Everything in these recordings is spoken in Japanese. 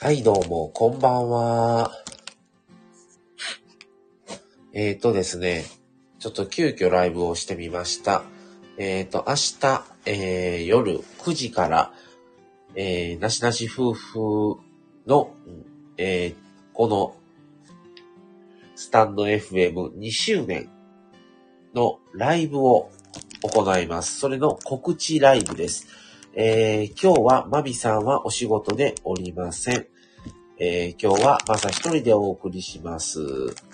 はい、どうも、こんばんは。えーとですね、ちょっと急遽ライブをしてみました。えーと、明日、えー夜9時から、えーなしなし夫婦の、えーこの、スタンド FM2 周年のライブを行います。それの告知ライブです。えー今日はマビさんはお仕事でおりません。えー今日はまさ一人でお送りします。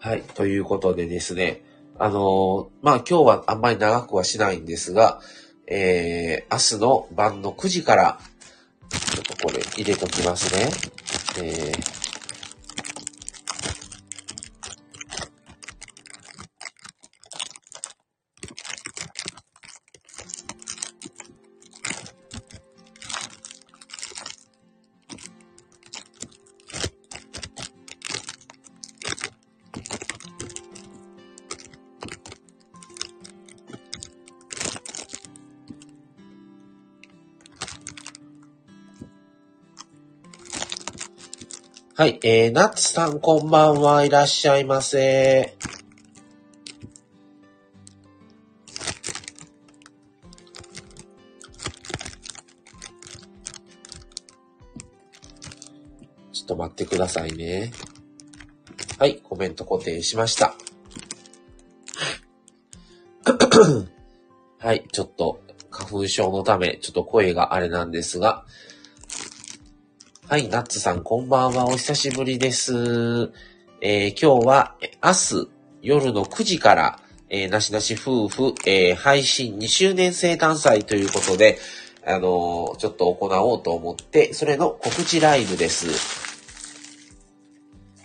はい。ということでですね。あのまあ、今日はあんまり長くはしないんですが、えー、明日の晩の9時から、ちょっとこれ入れときますね。えー、はい、えー、ナッツさんこんばんはいらっしゃいませ。ちょっと待ってくださいね。はい、コメント固定しました。はい、ちょっと花粉症のため、ちょっと声があれなんですが、はい、ナッツさん、こんばんは。お久しぶりです。えー今日は、明日、夜の9時から、えーなしなし夫婦、えー配信2周年生誕祭ということで、あのちょっと行おうと思って、それの告知ライブです。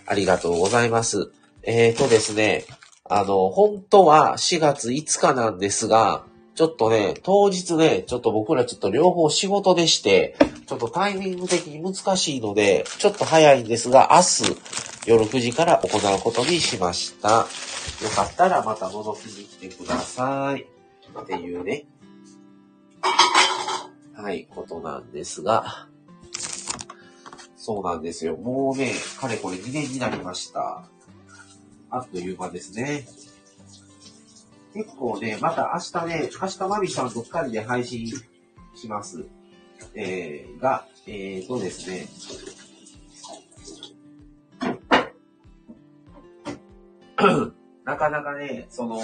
ありがとうございます。えーとですね、あの、本当は4月5日なんですが、ちょっとね、当日ね、ちょっと僕らちょっと両方仕事でして、ちょっとタイミング的に難しいので、ちょっと早いんですが、明日夜9時から行うことにしました。よかったらまた覗きに来てください。っていうね。はい、ことなんですが。そうなんですよ。もうね、かれこれ2年になりました。あっという間ですね。結構ね、また明日ね、明日マミさんと2人で配信します。えー、が、えーとですね、なかなかね、その、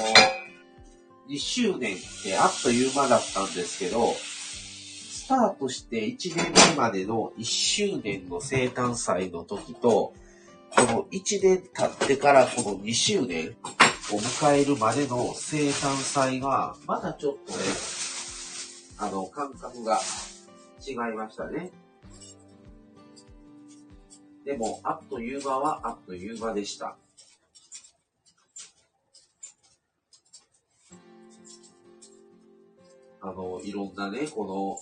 2周年ってあっという間だったんですけど、スタートして1年目までの1周年の生誕祭の時と、この1年経ってからこの2周年を迎えるまでの生誕祭が、まだちょっとね、あの、感覚が違いましたね。でも、あっという間はあっという間でした。あの、いろんなね、こ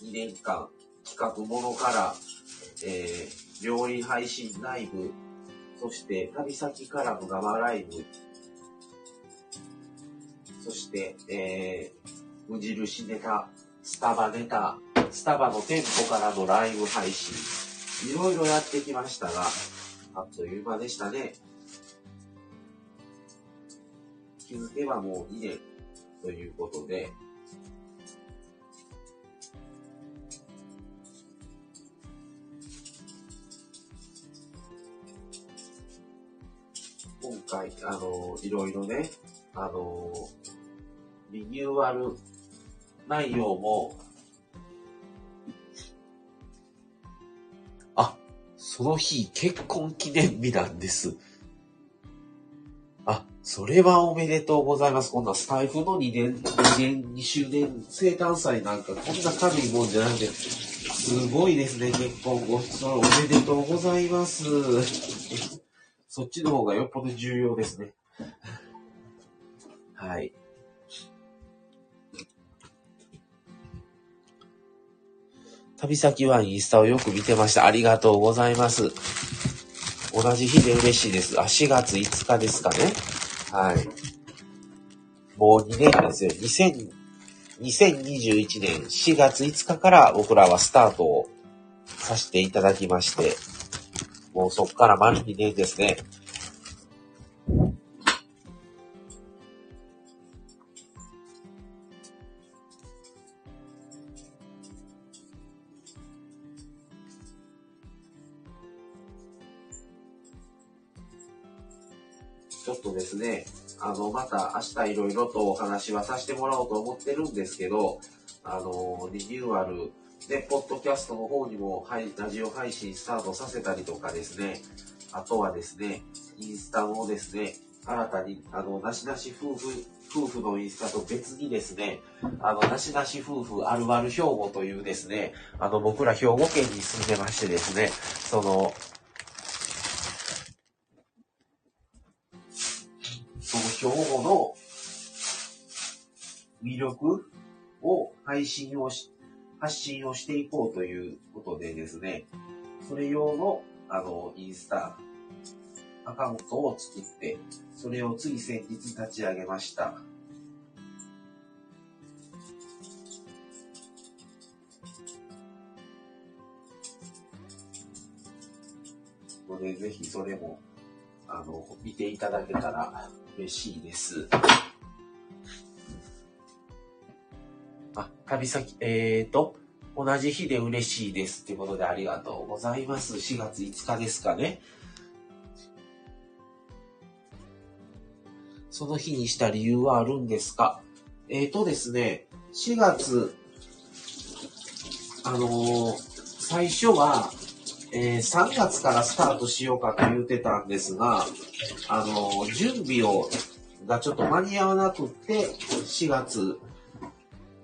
の2年間、企画ものから、えー、料理配信ライブ、そして旅先からの生ライブ、そして、えー、無印ネタ、スタバネタ、スタバの店舗からのライブ配信、いろいろやってきましたが、あっという間でしたね。気づけばもう2年ということで、今回、あの、いろいろね、あの、リニューアル内容も、あ、その日結婚記念日なんです。あ、それはおめでとうございます。こんなスタイフの2年、2年、2周年生誕祭なんかこんな軽いもんじゃなくて、すごいですね、結婚ごそれおめでとうございます。そっちの方がよっぽど重要ですね。はい。旅先はインスタをよく見てました。ありがとうございます。同じ日で嬉しいです。あ、4月5日ですかね。はい。もう2年ですよ。2000 2021年4月5日から僕らはスタートをさせていただきまして、もうそっから丸2年ですね。の、また明日いろいろとお話はさせてもらおうと思ってるんですけど、あの、リニューアル、で、ポッドキャストの方にも、はい、ラジオ配信スタートさせたりとかですね、あとはですね、インスタもですね、新たに、あの、なしなし夫婦、夫婦のインスタと別にですね、あの、なしなし夫婦あるある兵庫というですね、あの、僕ら兵庫県に住んでましてですね、その、兵庫の魅力を配信をし、発信をしていこうということでですね、それ用の、あの、インスタアカウントを作って、それをつい先日立ち上げました。ので、ぜひそれも、あの、見ていただけたら嬉しいです。あ、旅先、えーと、同じ日で嬉しいですってことでありがとうございます。4月5日ですかね。その日にした理由はあるんですか？えーとですね、4月、あのー最初は、えー3月からスタートしようかと言ってたんですが、あの準備を、がちょっと間に合わなくって、4月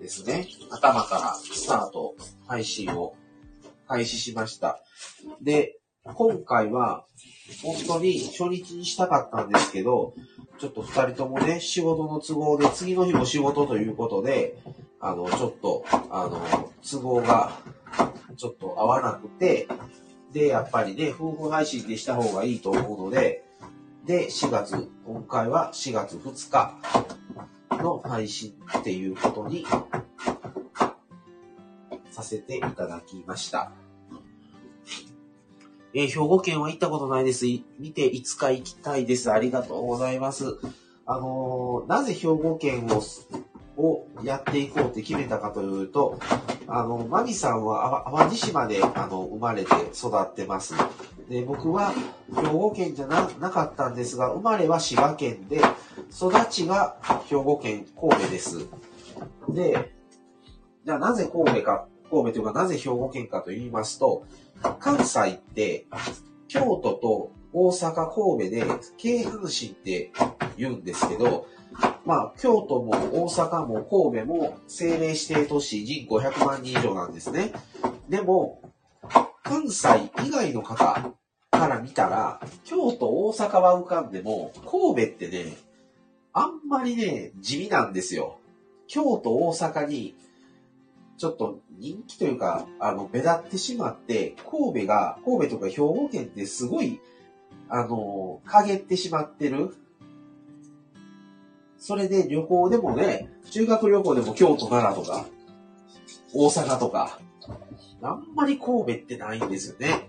ですね、頭からスタート、配信を開始しました。で、今回は、本当に初日にしたかったんですけど、ちょっと二人ともね、仕事の都合で、次の日も仕事ということで、あの、ちょっと、あの、都合が、ちょっと合わなくて、で、やっぱりね、夫婦配信でした方がいいと思うので、で、4月、今回は4月2日の配信っていうことにさせていただきました。えー兵庫県は行ったことないです。見ていつか行きたいです。ありがとうございます。あのーなぜ兵庫県を、をやっていこうって決めたかというと、あの、マミさんは淡路島で、あの、生まれて育ってます。で、僕は兵庫県じゃななかったんですが、生まれは滋賀県で、育ちが兵庫県神戸です。で、じゃあなぜ神戸か、神戸というかなぜ兵庫県かと言いますと、関西って、京都と大阪、神戸で、京阪神って言うんですけど、まあ、京都も大阪も神戸も政令指定都市人口100万人以上なんですね。でも、関西以外の方から見たら、京都、大阪は浮かんでも、神戸ってね、あんまりね、地味なんですよ。京都、大阪に、ちょっと人気というか、あの、目立ってしまって、神戸が、神戸とか兵庫県ってすごい、あの、陰ってしまってる。それで旅行でもね、修学旅行でも京都、奈良とか、大阪とか、あんまり神戸ってないんですよね。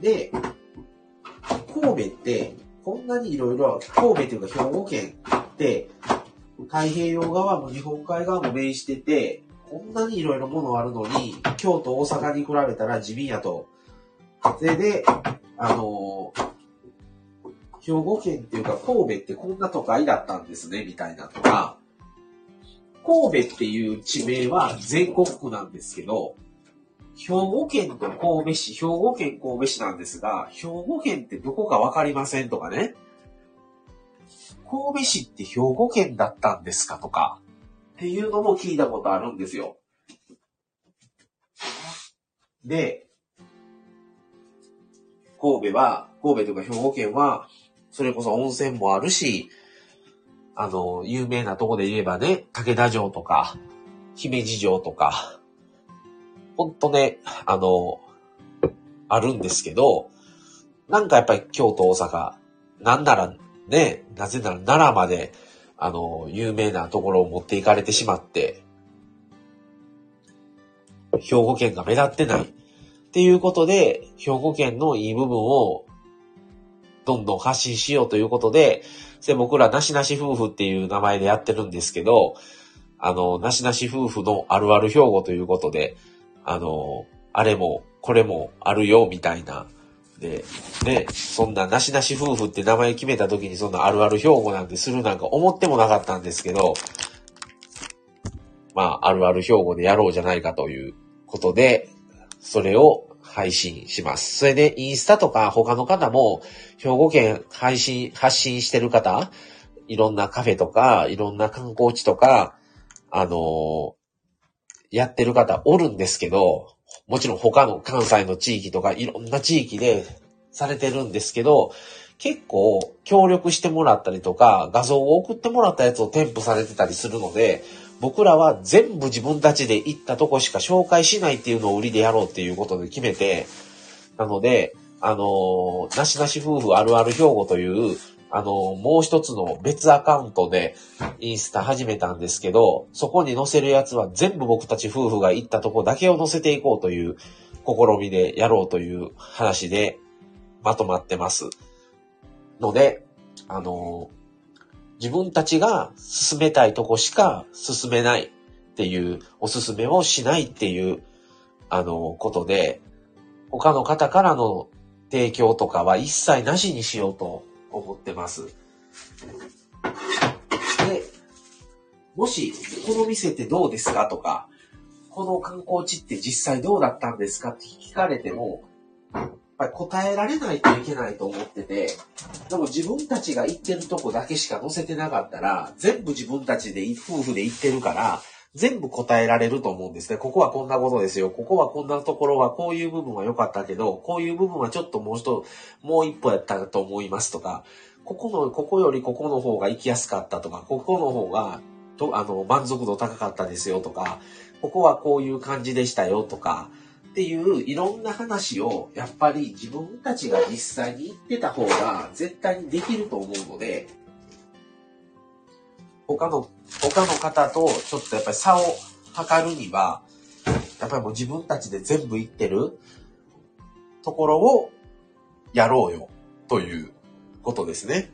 で、神戸って、こんなにいろいろ、神戸というか兵庫県って、太平洋側も日本海側も面してて、こんなにいろいろものあるのに、京都、大阪に比べたら地味やと。それで、あの兵庫県っていうか神戸ってこんな都会だったんですね、みたいなとか、神戸っていう地名は全国区なんですけど、兵庫県と神戸市、兵庫県神戸市なんですが、兵庫県ってどこかわかりませんとかね。神戸市って兵庫県だったんですかとか、っていうのも聞いたことあるんですよ。で、神戸は、神戸とか兵庫県は、それこそ温泉もあるし、あの、有名なとこで言えばね、武田城とか、姫路城とか、ほんとね、あの、あるんですけど、なんかやっぱり京都、大阪、なんならね、なぜなら奈良まで、あの、有名なところを持っていかれてしまって、兵庫県が目立ってない。っていうことで、兵庫県のいい部分をどんどん発信しようということで、で僕らなしなし夫婦っていう名前でやってるんですけど、あの、なしなし夫婦のあるある兵庫ということで、あの、あれもこれもあるよみたいな。で、ね、そんななしなし夫婦って名前決めた時にそんなあるある兵庫なんてするなんか思ってもなかったんですけど、まあ、あるある兵庫でやろうじゃないかということで、それを配信します。それで、インスタとか他の方も、兵庫県配信、発信してる方、いろんなカフェとか、いろんな観光地とか、あの、やってる方おるんですけど、もちろん他の関西の地域とか、いろんな地域でされてるんですけど、結構協力してもらったりとか、画像を送ってもらったやつを添付されてたりするので、僕らは全部自分たちで行ったとこしか紹介しないっていうのを売りでやろうっていうことで決めて、なので、あのなしなし夫婦あるある兵庫という、あのもう一つの別アカウントでインスタ始めたんですけど、そこに載せるやつは全部僕たち夫婦が行ったとこだけを載せていこうという試みでやろうという話でまとまってます。ので、あの自分たちが進めたいとこしか進めないっていう、おすすめをしないっていう、あの、ことで、他の方からの提供とかは一切なしにしようと思ってます。で、もし、この店ってどうですかとか、この観光地って実際どうだったんですかって聞かれても、ぱり答えられないといけないと思ってて、でも自分たちが行ってるとこだけしか載せてなかったら、全部自分たちで夫婦で行ってるから、全部答えられると思うんですね。ここはこんなことですよ。ここはこんなところはこういう部分は良かったけど、こういう部分はちょっともう一、もう一歩やったと思いますとか、ここの、ここよりここの方が行きやすかったとか、ここの方が、と、あの、満足度高かったですよとか、ここはこういう感じでしたよとか、っていういろんな話をやっぱり自分たちが実際に言ってた方が絶対にできると思うので、他の、他の方とちょっとやっぱり差を測るには、やっぱりもう自分たちで全部言ってるところをやろうよということですね。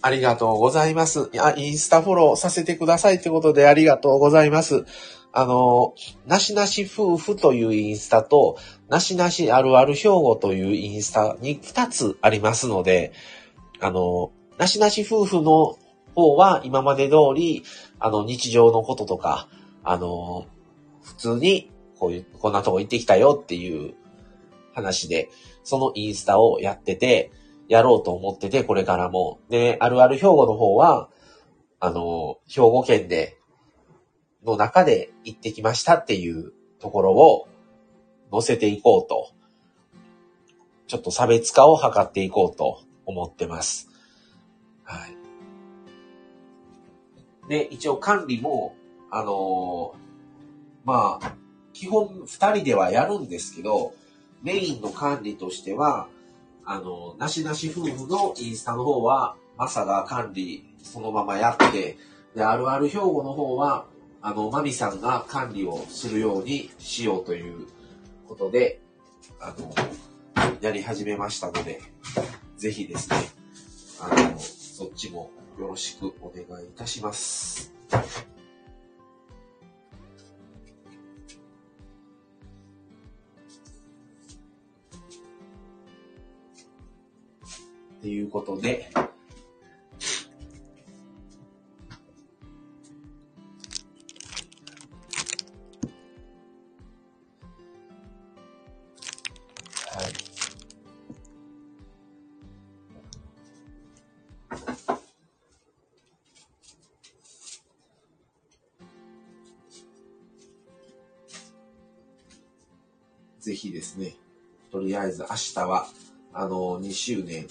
ありがとうございます。いや、インスタフォローさせてくださいってことでありがとうございます。あの、なしなし夫婦というインスタと、なしなしあるある兵庫というインスタに2つありますので、あの、なしなし夫婦の方は今まで通り、あの、日常のこととか、あの、普通に、こういう、こんなとこ行ってきたよっていう話で、そのインスタをやってて、やろうと思ってて、これからも。で、あるある兵庫の方は、あの、兵庫県での中で行ってきましたっていうところを載せていこうと、ちょっと差別化を図っていこうと思ってます。はい。で、一応管理も、あのー、まあ、基本二人ではやるんですけど、メインの管理としては、あの、なしなし夫婦のインスタの方は、マサが管理そのままやって、で、あるある兵庫の方は、あの、マミさんが管理をするようにしようということで、あの、やり始めましたので、ぜひですね、あの、そっちもよろしくお願いいたします。ということで、ぜひですね、とりあえず明日は、あの、2周年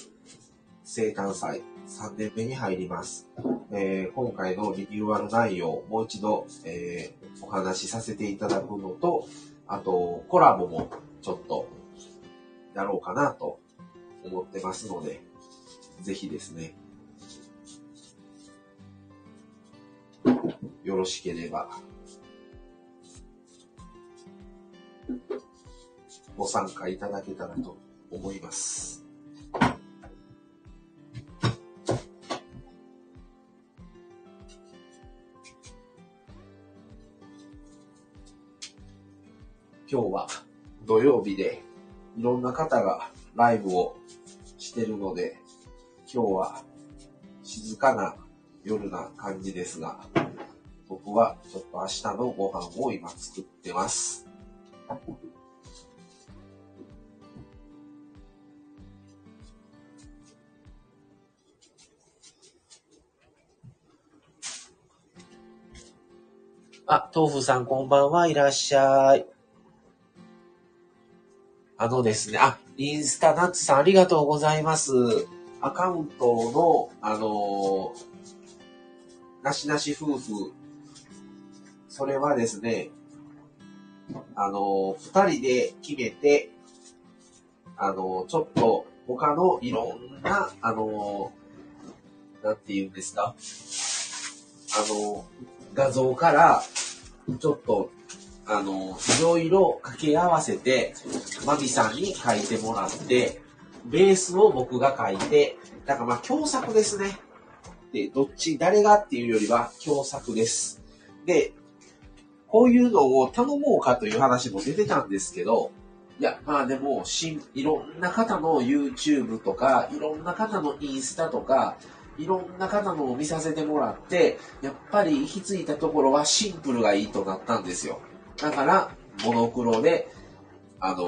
生誕祭、3年目に入ります。えー今回のリニューアル内容、もう一度、えーお話しさせていただくのと、あと、コラボもちょっとやろうかなと思ってますので、ぜひですね、よろしければ、ご参加いただけたらと思います。今日は土曜日でいろんな方がライブをしてるので、今日は静かな夜な感じですが、僕はちょっと明日のご飯を今作ってます。あ、豆腐さんこんばんはいらっしゃい。あのですね、あ、インスタナッツさんありがとうございます。アカウントの、あのーなしなし夫婦、それはですね、あのー二人で決めて、あのーちょっと他のいろんな、あのーなんて言うんですか、あの画像から、ちょっと、あの、いろいろ掛け合わせて、マミさんに書いてもらって、ベースを僕が書いて、だからまあ共作ですね。で、どっち、誰がっていうよりは共作です。で、こういうのを頼もうかという話も出てたんですけど、いや、まあでも、しん、いろんな方の YouTube とか、いろんな方のインスタとか、いろんな方のを見させてもらって、やっぱり行き着いたところはシンプルがいいとなったんですよ。だから、モノクロで、あの、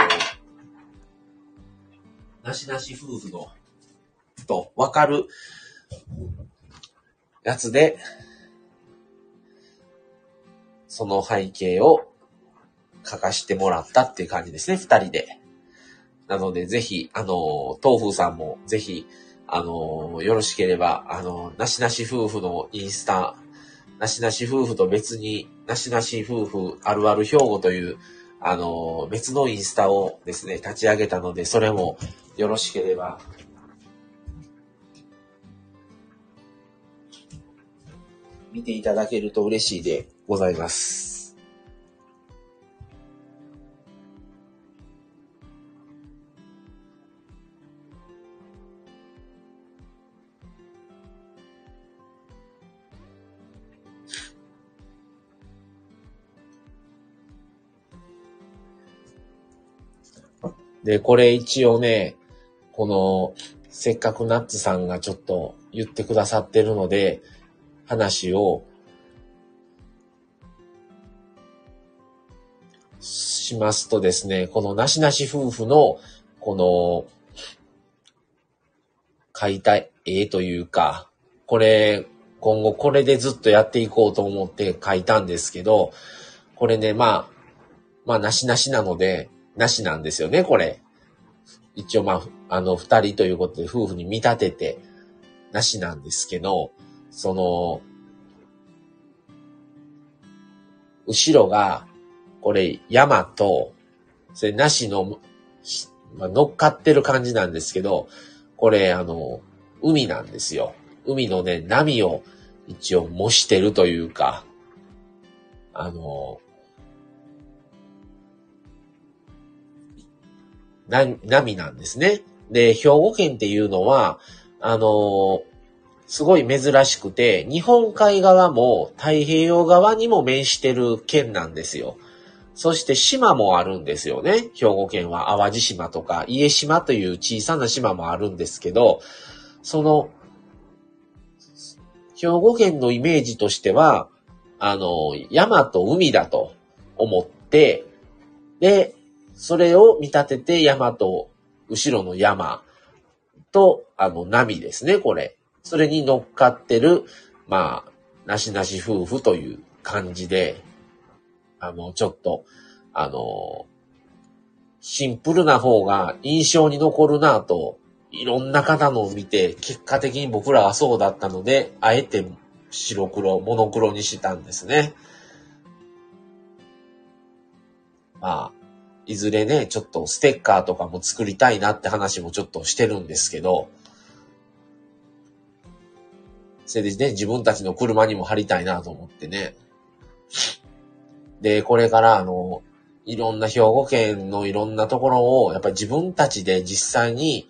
なしなし夫婦の、と、わかるやつで、その背景を書かしてもらったっていう感じですね、二人で。なので、ぜひ、あの、豆腐さんも、ぜひ、あの、よろしければ、あの、なしなし夫婦のインスタ、なしなし夫婦と別に、なしなし夫婦あるある兵庫という、あの、別のインスタをですね、立ち上げたので、それもよろしければ、見ていただけると嬉しいでございます。で、これ一応ね、この、せっかくナッツさんがちょっと言ってくださってるので、話をしますとですね、このなしなし夫婦の、この、描いた絵というか、これ、今後これでずっとやっていこうと思って描いたんですけど、これね、まあ、まあ、なしなしなので、なしなんですよね、これ。一応、まあ、あの、二人ということで夫婦に見立てて、なしなんですけど、その、後ろが、これ、山と、それなしの、まあ、乗っかってる感じなんですけど、これ、あの、海なんですよ。海のね、波を一応模してるというか、あの、な、波なんですね。で、兵庫県っていうのは、あのすごい珍しくて、日本海側も太平洋側にも面してる県なんですよ。そして島もあるんですよね。兵庫県は淡路島とか家島という小さな島もあるんですけど、その、兵庫県のイメージとしては、あの、山と海だと思って、で、それを見立てて山と後ろの山と、あの、波ですね、これ。それに乗っかってる、まあ、なしなし夫婦という感じで、あの、ちょっと、あの、シンプルな方が印象に残るなといろんな方のを見て、結果的に僕らはそうだったので、あえて白黒、モノクロにしたんですね。まあ、いずれね、ちょっとステッカーとかも作りたいなって話もちょっとしてるんですけど、それでね、自分たちの車にも貼りたいなと思ってね。で、これからあの、いろんな兵庫県のいろんなところを、やっぱり自分たちで実際に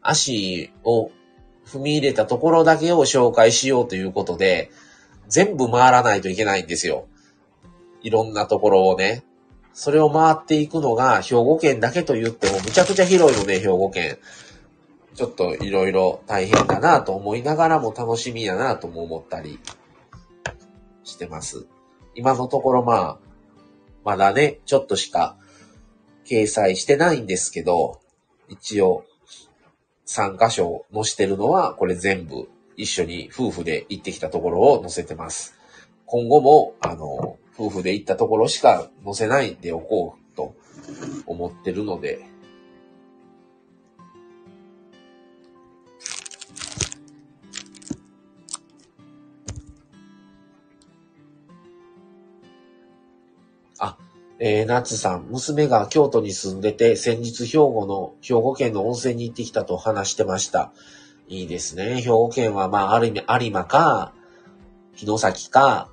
足を踏み入れたところだけを紹介しようということで、全部回らないといけないんですよ。いろんなところをね。それを回っていくのが兵庫県だけと言ってもむちゃくちゃ広いので、兵庫県。ちょっといろいろ大変だなと思いながらも楽しみやなとも思ったりしてます。今のところまあ、まだね、ちょっとしか掲載してないんですけど、一応3箇所載してるのはこれ全部一緒に夫婦で行ってきたところを載せてます。今後も、あの、夫婦で行ったところしか載せないでおこうと思ってるので、あ、えー、ナッツさん、娘が京都に住んでて、先日兵庫の、兵庫県の温泉に行ってきたと話してました。いいですね。兵庫県は、まあ、ある意味、有馬か、城崎か、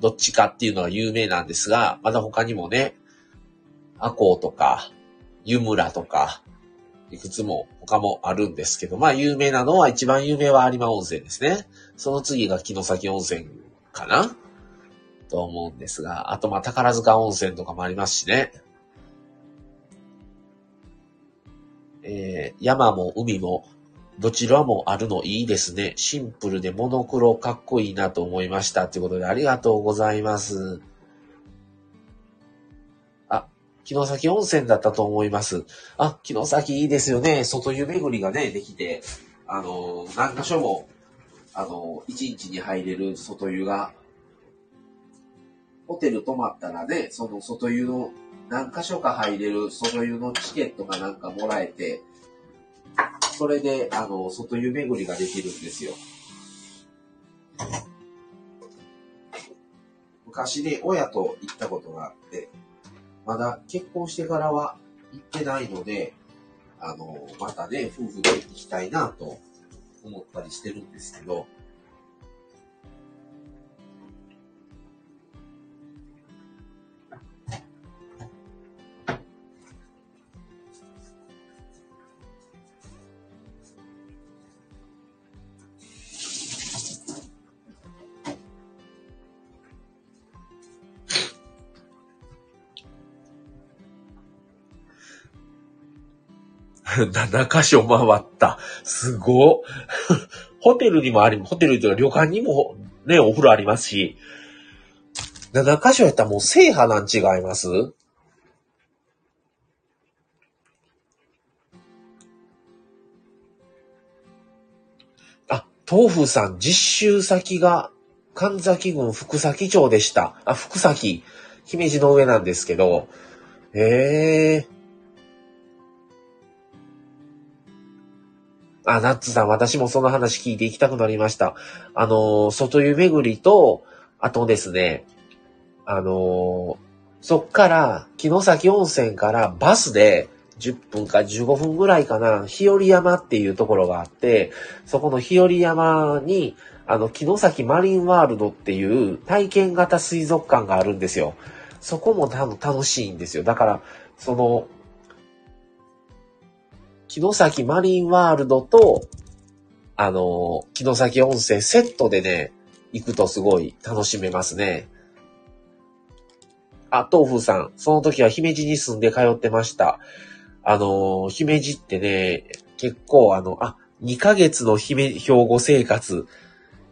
どっちかっていうのは有名なんですが、まだ他にもね、阿公とか、湯村とか、いくつも他もあるんですけど、まあ有名なのは一番有名は有馬温泉ですね。その次が城崎温泉かなと思うんですが、あとまあ宝塚温泉とかもありますしね。えー、山も海もどちらもあるのいいですね。シンプルでモノクロかっこいいなと思いました。ということでありがとうございます。あ、城崎温泉だったと思います。あ、城崎いいですよね。外湯巡りがね、できて、あの、何箇所も、あの、1日に入れる外湯が、ホテル泊まったらね、その外湯の何箇所か入れる外湯のチケットがなんかもらえて、それで、あの、外湯巡りができるんですよ。昔ね、親と行ったことがあって、まだ結婚してからは行ってないので、あの、またね、夫婦で行きたいなと思ったりしてるんですけど、7箇所回った。すご。ホテルにもあり、ホテルというか旅館にもね、お風呂ありますし、7箇所やったらもう制覇なん違います？あ、豆腐さん、実習先が神崎郡福崎町でした。あ、福崎。姫路の上なんですけど、ええーあ、ナッツさん、私もその話聞いていきたくなりました。あの、外湯巡りと、あとですね、あの、そっから、城崎温泉からバスで10分か15分ぐらいかな、日和山っていうところがあって、そこの日和山に、あの、城崎マリンワールドっていう体験型水族館があるんですよ。そこも楽しいんですよ。だから、その、城崎マリンワールドと、あの、城崎温泉セットでね、行くとすごい楽しめますね。あ、豆腐さん、その時は姫路に住んで通ってました。あの、姫路ってね、結構あの、あ、2ヶ月の姫、兵庫生活。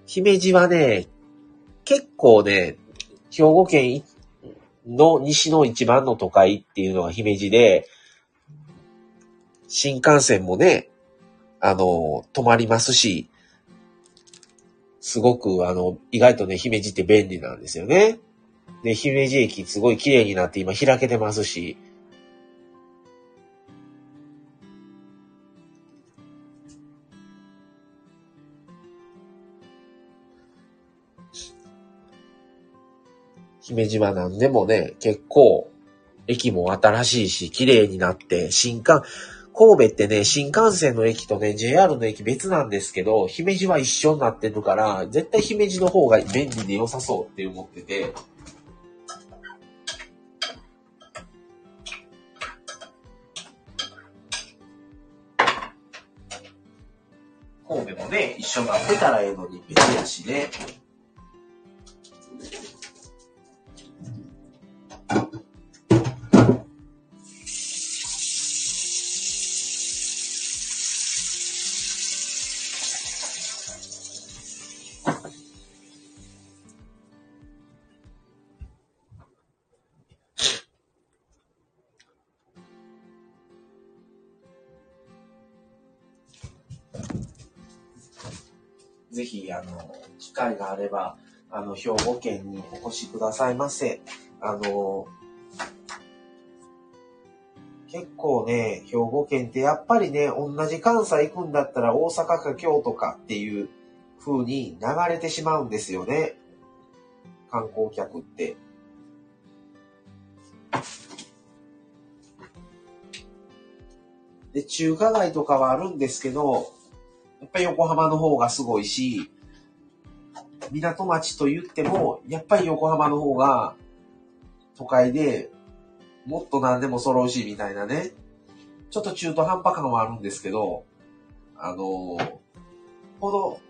姫路はね、結構ね、兵庫県の西の一番の都会っていうのが姫路で、新幹線もね、あの、止まりますし、すごく、あの、意外とね、姫路って便利なんですよね。で、姫路駅すごい綺麗になって今開けてますし、姫路は何でもね、結構、駅も新しいし、綺麗になって、新幹、神戸ってね、新幹線の駅とね、JR の駅別なんですけど、姫路は一緒になってるから、絶対姫路の方が便利で良さそうって思ってて、神戸もね、一緒になってたらええのに別やしね。あの、機会があれば、あの、兵庫県にお越しくださいませ。あの、結構ね、兵庫県ってやっぱりね、同じ関西行くんだったら大阪か京都かっていう風に流れてしまうんですよね。観光客って。で、中華街とかはあるんですけど、やっぱり横浜の方がすごいし、港町と言っても、やっぱり横浜の方が都会でもっと何でも揃うしみたいなね。ちょっと中途半端感はあるんですけど、あのほど、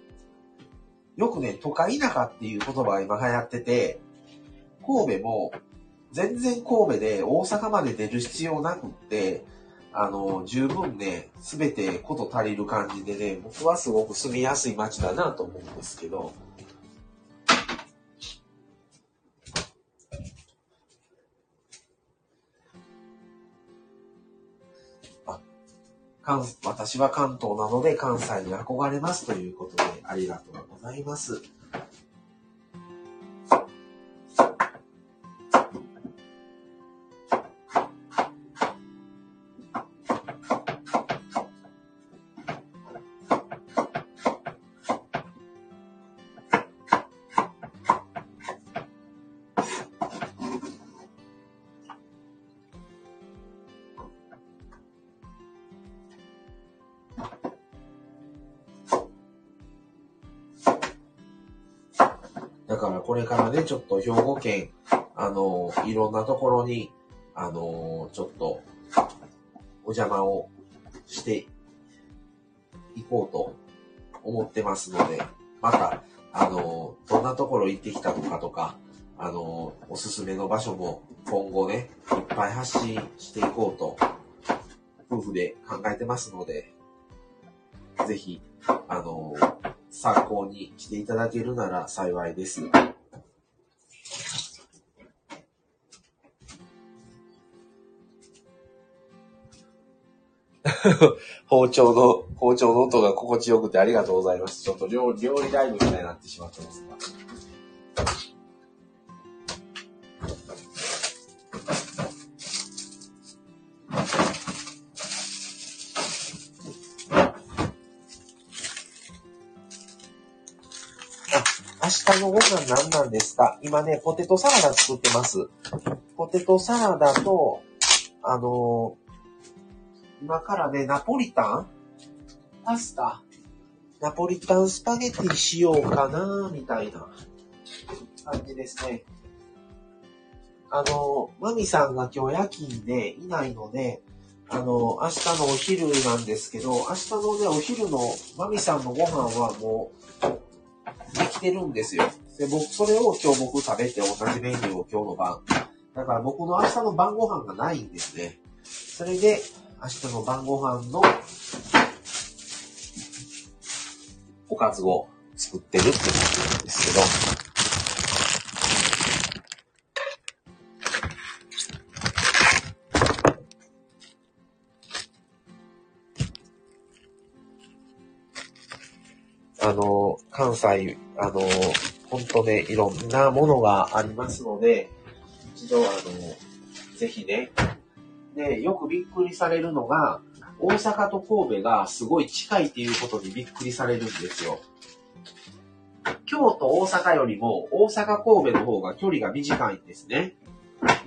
よくね、都会田舎っていう言葉が今流行ってて、神戸も全然神戸で大阪まで出る必要なくって、あの、十分ね、すべてこと足りる感じでね、僕はすごく住みやすい街だなと思うんですけど、私は関東なので関西に憧れますということでありがとうございます。ちょっと兵庫県、あの、いろんなところに、あの、ちょっと、お邪魔をしていこうと思ってますので、また、あの、どんなところ行ってきたのかとか、あの、おすすめの場所も今後ね、いっぱい発信していこうと、夫婦で考えてますので、ぜひ、あの、参考にしていただけるなら幸いです。包丁の、包丁の音が心地よくてありがとうございます。ちょっと料料理ライブみたいになってしまってますが。明日のご飯何なんですか？今ね、ポテトサラダ作ってます。ポテトサラダと、あのー今からね、ナポリタン？パスタ？ナポリタンスパゲティしようかな、みたいな感じですね。あの、マミさんが今日夜勤でいないので、あの、明日のお昼なんですけど、明日のね、お昼のマミさんのご飯はもう、できてるんですよ。で、僕、それを今日僕食べて同じメニューを今日の晩。だから僕の明日の晩ご飯がないんですね。それで、明日の晩ご飯のおかずを作ってるって感じなんですけど、あの、関西、あの、ほんとね、いろんなものがありますので、一度、あの、ぜひね、で、よくびっくりされるのが、大阪と神戸がすごい近いっていうことにびっくりされるんですよ。京都、大阪よりも、大阪、神戸の方が距離が短いんですね。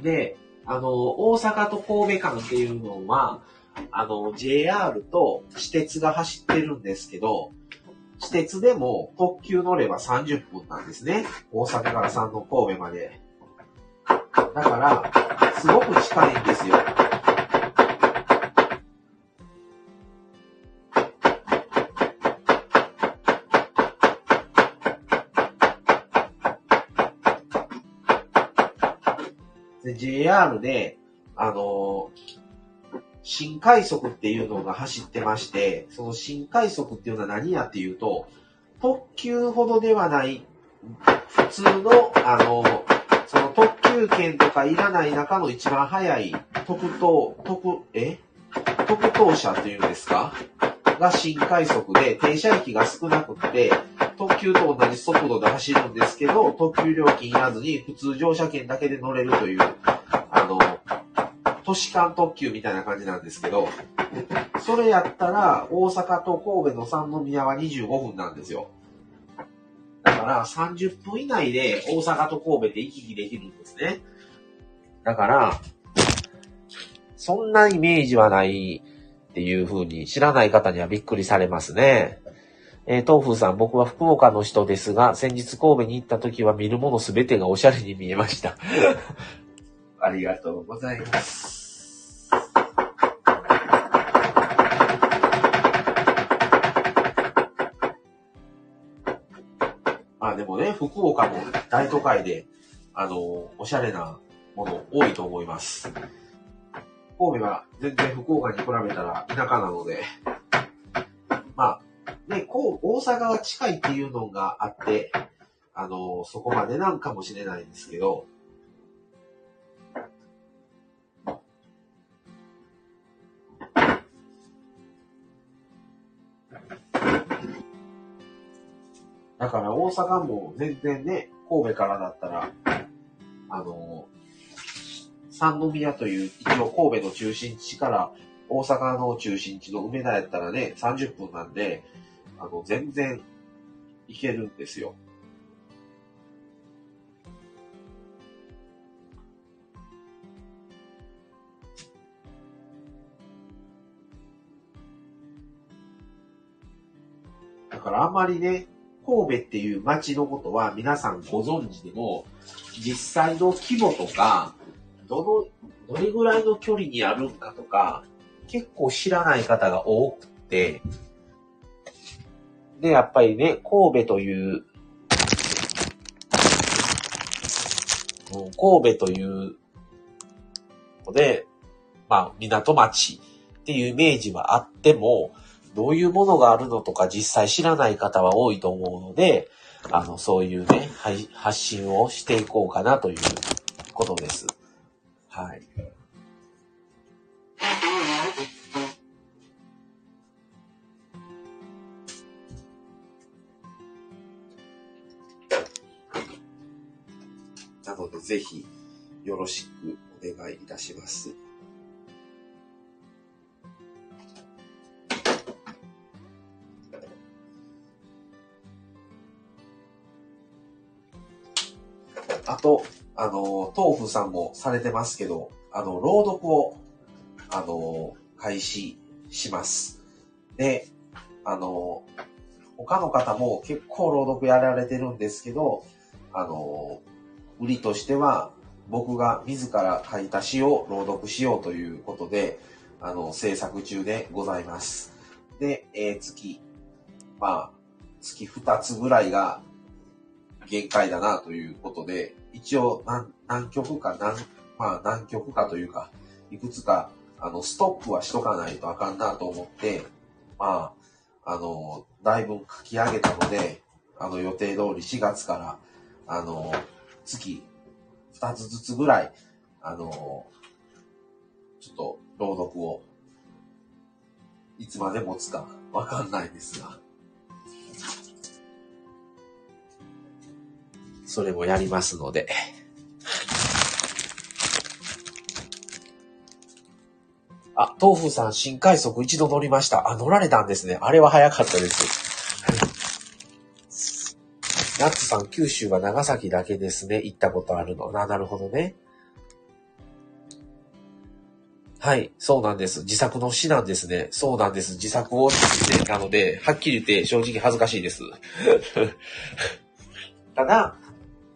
で、あの、大阪と神戸間っていうのは、あの、JR と私鉄が走ってるんですけど、私鉄でも特急乗れば30分なんですね。大阪から山の神戸まで。だから、すごく近いんですよ。で、JR で、あの新快速っていうのが走ってまして、その新快速っていうのは何やっていうと、特急ほどではない、普通の、あの、その特急券とかいらない中の一番早い特等、特、え？特等車っていうんですか？が新快速で、停車駅が少なくって、特急と同じ速度で走るんですけど、特急料金いらずに普通乗車券だけで乗れるという、あの、都市間特急みたいな感じなんですけど、それやったら、大阪と神戸の三宮は25分なんですよ。だから30分以内で大阪と神戸で行き来できるんですね。だから、そんなイメージはないっていう風に知らない方にはびっくりされますね。えー、東風さん、僕は福岡の人ですが、先日神戸に行った時は見るものすべてがおしゃれに見えました。ありがとうございます。まあでもね、福岡も大都会で、あの、おしゃれなもの多いと思います。神戸は全然福岡に比べたら田舎なので、まあ、ね、こう、大阪は近いっていうのがあって、あの、そこまでなんかもしれないんですけど、だから大阪も全然ね、神戸からだったら、あの、三宮という一応神戸の中心地から大阪の中心地の梅田やったらね、30分なんで、あの、全然行けるんですよ。だからあんまりね、神戸っていう街のことは皆さんご存知でも、実際の規模とか、どの、どれぐらいの距離にあるんだとか、結構知らない方が多くて、で、やっぱりね、神戸という、神戸というので、まあ、港町っていうイメージはあっても、どういうものがあるのとか実際知らない方は多いと思うので、あの、そういうね、発信をしていこうかなということです。はい。ぜひ、よろしくお願いいたします。あと、あの、豆腐さんもされてますけど、あの、朗読を、あの、開始します。で、あの、他の方も結構朗読やられてるんですけど、あの、売りとしては、僕が自ら書いた詩を朗読しようということで、あの、制作中でございます。で、えー、月、まあ、月2つぐらいが限界だなということで、一応何何曲か何、まあ何曲かというか、いくつか、あの、ストップはしとかないとあかんなと思って、まあ、あの、だいぶ書き上げたので、あの、予定通り4月から、あの、月2つずつぐらい、あの、ちょっと朗読を、いつまで持つかわかんないですが、それもやりますので。あ、豆腐さん新快速一度乗りました。あ、乗られたんですね。あれは早かったです。ナッツさん、九州は長崎だけですね。行ったことあるの。な、なるほどね。はい、そうなんです。自作の詩なんですね。そうなんです。自作をってなので、はっきり言って正直恥ずかしいです。ただ、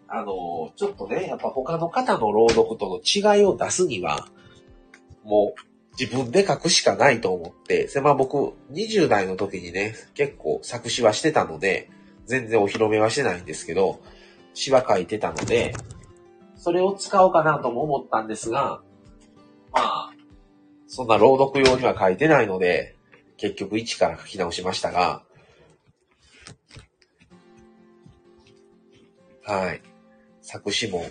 あの、ちょっとね、やっぱ他の方の朗読との違いを出すには、もう自分で書くしかないと思って、まあ僕、20代の時にね、結構作詞はしてたので、全然お披露目はしてないんですけど、詩は書いてたので、それを使おうかなとも思ったんですが、まあ、そんな朗読用には書いてないので、結局一から書き直しましたが、はい。作詞も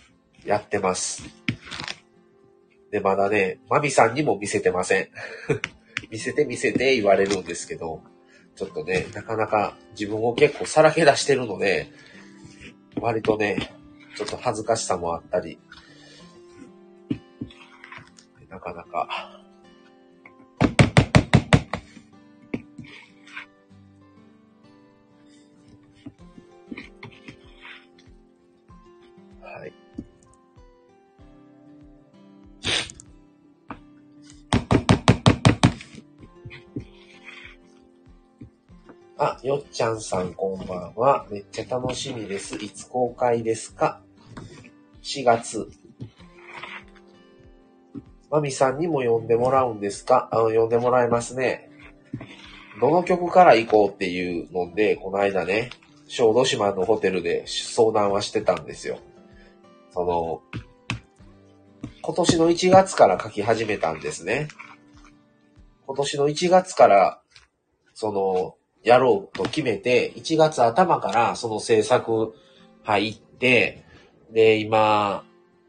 やってます。で、まだね、マミさんにも見せてません。見せて見せて言われるんですけど、ちょっとね、なかなか自分を結構さらけ出してるので、割とね、ちょっと恥ずかしさもあったり、なかなか、あ、よっちゃんさんこんばんは。めっちゃ楽しみです。いつ公開ですか ?4 月。まみさんにも呼んでもらうんですか？あの、呼んでもらえますね。どの曲から行こうっていうので、この間ね、小豆島のホテルで相談はしてたんですよ。その、今年の1月から書き始めたんですね。今年の1月から、その、やろうと決めて、1月頭からその制作入って、で、今、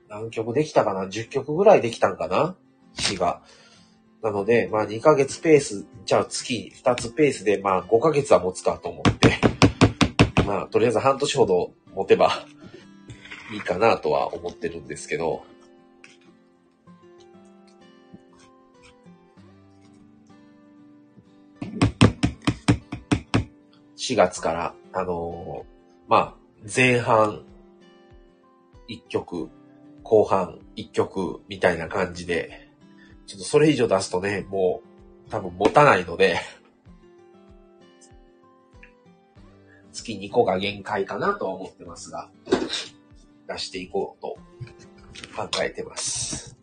何曲できたかな ?10 曲ぐらいできたんかな？詩が。なので、まあ2ヶ月ペース、じゃあ月2つペースで、まあ5ヶ月は持つかと思って、まあとりあえず半年ほど持てばいいかなとは思ってるんですけど、4月から、あのー、まあ、前半1曲、後半1曲みたいな感じで、ちょっとそれ以上出すとね、もう多分持たないので 月2個が限界かなとは思ってますが、出していこうと考えてます。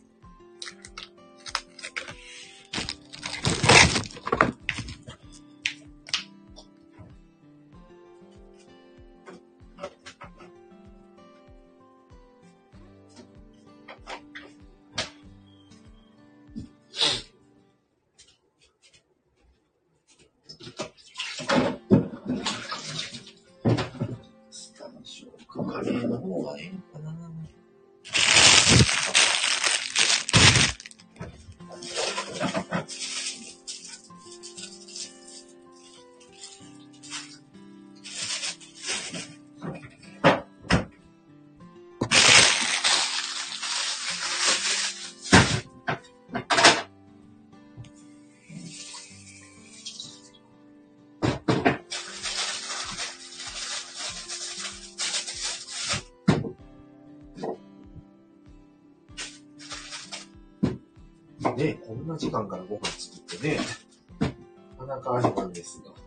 んな時間からご飯作ってね、なかなかあれなんですが。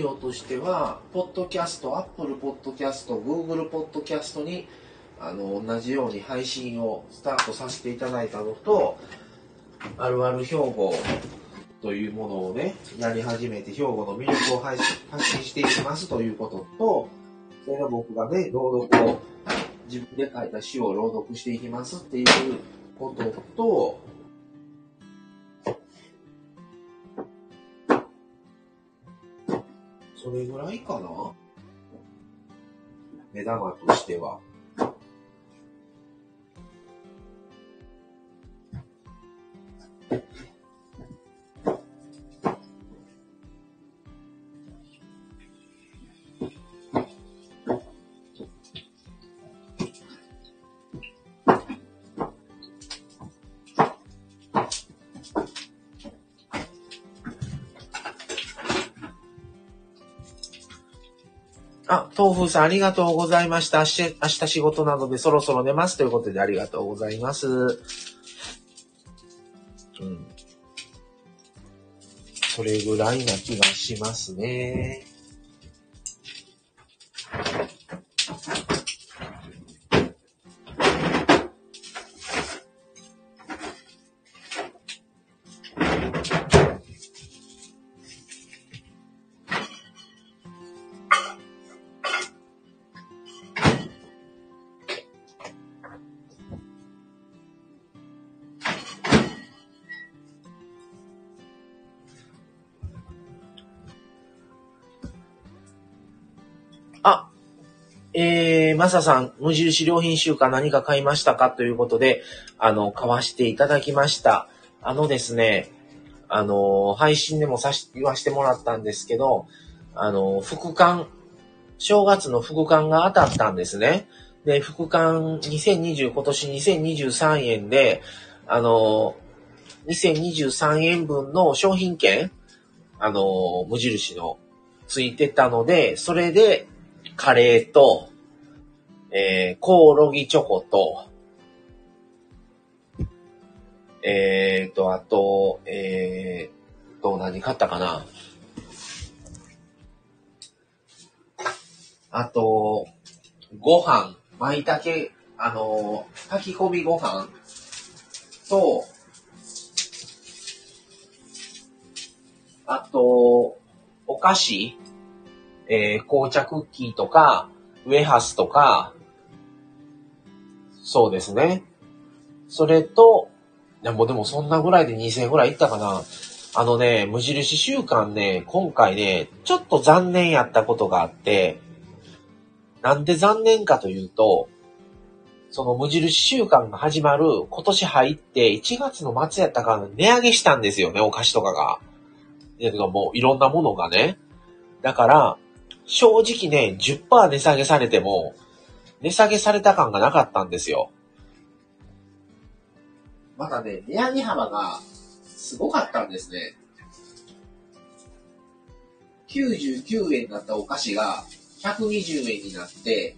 容としては、ポッドキャスト、アップルポッドキャスト、グーグルポッドキャストに、あの、同じように配信をスタートさせていただいたのと、あるある兵庫というものをね、やり始めて、兵庫の魅力を配信発信していきますということと、それが僕がね、朗読を、自分で書いた詩を朗読していきますっていうことと、それぐらいかな？目玉としては。豆腐さんありがとうございました。明日仕事なのでそろそろ寝ますということでありがとうございます。うん。それぐらいな気がしますね。マサさん、無印良品週間何か買いましたか？ということで、あの、買わしていただきました。あのですね、あの、配信でもさし、言わしてもらったんですけど、あの、副館、正月の副館が当たったんですね。で、副館2020、今年2023円で、あの、2023円分の商品券、あの、無印の、ついてたので、それで、カレーと、えー、コオロギチョコと、えーと、あと、えーと、何買ったかな。あと、ご飯、舞茸、あの、炊き込みご飯と、あと、お菓子、えー紅茶クッキーとか、ウェハスとか、そうですね。それと、いやもうでもそんなぐらいで2000円ぐらいいったかな。あのね、無印週間ね、今回ね、ちょっと残念やったことがあって、なんで残念かというと、その無印週間が始まる今年入って1月の末やったから値上げしたんですよね、お菓子とかが。いや、てかもういろんなものがね。だから、正直ね、10%値下げされても、値下げされた感がなかったんですよ。まだね、値上げ幅がすごかったんですね。99円だったお菓子が120円になって、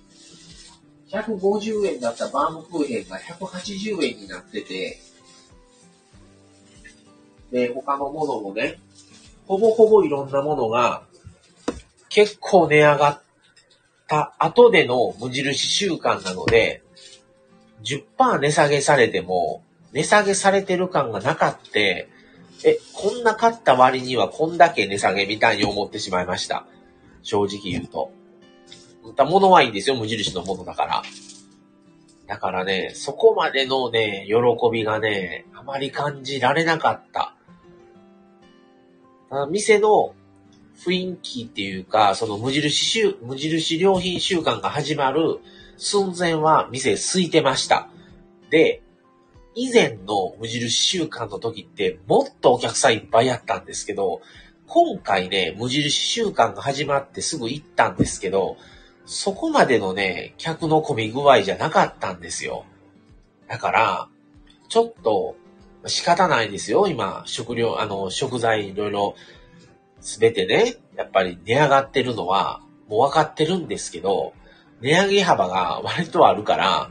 150円だったバームクーヘンが180円になってて、で、他のものもね、ほぼほぼいろんなものが結構値上がった後での無印週間なので、10%値下げされても、値下げされてる感がなかって、え、こんな買った割にはこんだけ値下げみたいに思ってしまいました。正直言うと。売ったものはいいんですよ、無印のものだから。だからね、そこまでのね、喜びがね、あまり感じられなかった。店の雰囲気っていうか、その無印、無印良品週間が始まる寸前は店空いてました。で、以前の無印週間の時ってもっとお客さんいっぱいやったんですけど、今回ね、無印週間が始まってすぐ行ったんですけど、そこまでのね、客の混み具合じゃなかったんですよ。だから、ちょっと仕方ないですよ、今、食料、あの、食材いろいろすべてね、やっぱり値上がってるのはもう分かってるんですけど、値上げ幅が 割とあるから、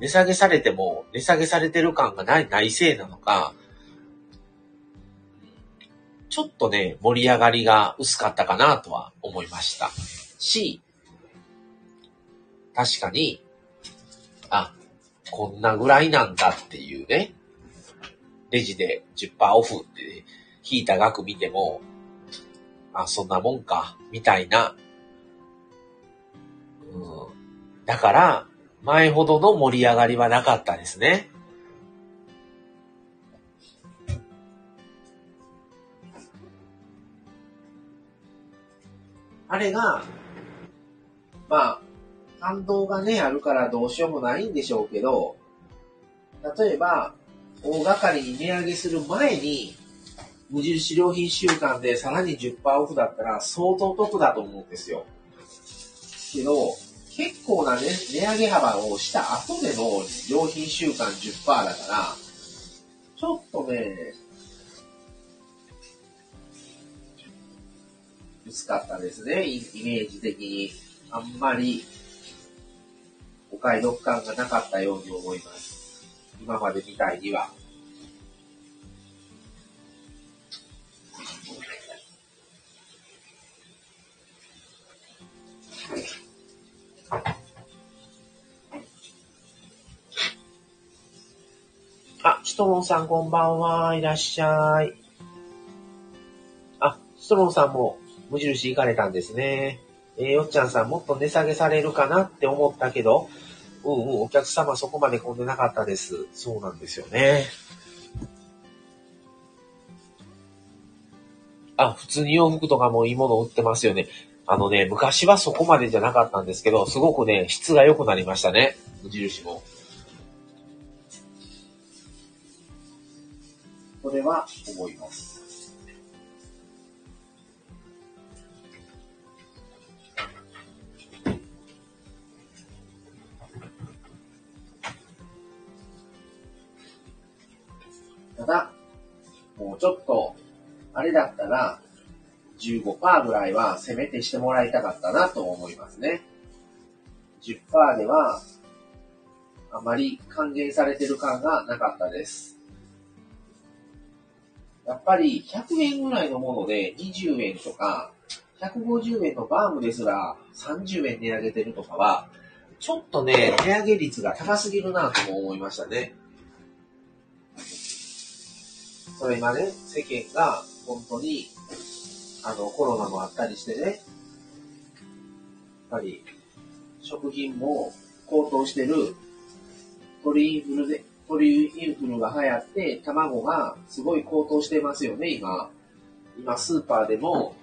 値下げされても値下げされてる感がない、ないせいなのか、ちょっとね、盛り上がりが薄かったかなとは思いました。し、確かに、あ、こんなぐらいなんだっていうね、レジで10%オフって引いた額見ても、あ、そんなもんか、みたいな。うん。だから、前ほどの盛り上がりはなかったですね。あれが、まあ、反動がね、あるからどうしようもないんでしょうけど、例えば、大掛かりに値上げする前に、無印良品週間でさらに10%オフだったら相当得だと思うんですよ。けど、結構なね、値上げ幅をした後での良品週間10%だから、ちょっとね、薄かったですね、イイメージ的に。あんまりお買い得感がなかったように思います。今までみたいには。あ、シトロンさんこんばんは。いらっしゃい。あ、シトロンさんも無印行かれたんですね。えー、よっちゃんさんもっと値下げされるかなって思ったけど、うんうん、お客様そこまで混んでなかったです。そうなんですよね。あ、普通に洋服とかもいいもの売ってますよね。あのね、昔はそこまでじゃなかったんですけど、すごくね、質が良くなりましたね。無印も。それは思います。ただ、もうちょっと、あれだったら、15%ぐらいはせめてしてもらいたかったなと思いますね。10%では、あまり還元されてる感がなかったです。やっぱり100円ぐらいのもので20円とか、150円のバームですら30円値上げてるとかは、ちょっとね、値上げ率が高すぎるなとも思いましたね。それ今ね、世間が本当に、あの、コロナもあったりしてね、やっぱり、食品も高騰してる、鳥インフルで、鳥インフルが流行って、卵がすごい高騰してますよね、今。今、スーパーでも、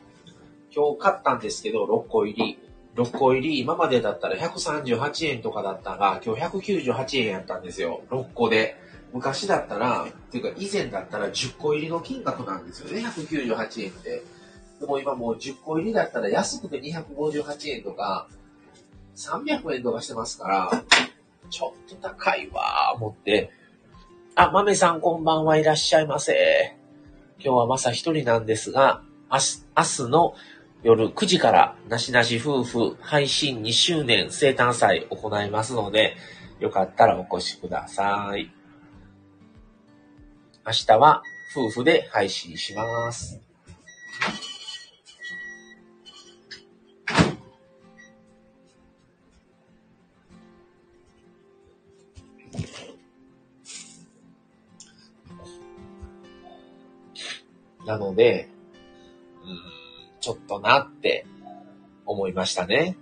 今日買ったんですけど、6個入り。6個入り、今までだったら138円とかだったが、今日198円やったんですよ。6個で。昔だったら、っていうか以前だったら10個入りの金額なんですよね、198円って。でも今もう10個入りだったら安くて258円とか、300円とかしてますから、ちょっと高いわー思って。あ、豆さんこんばんはいらっしゃいませ。今日はまさ一人なんですが、明日、明日の夜9時から、なしなし夫婦配信2周年生誕祭行いますので、よかったらお越しください。明日は夫婦で配信します。なので、うん、ちょっとなって思いましたね。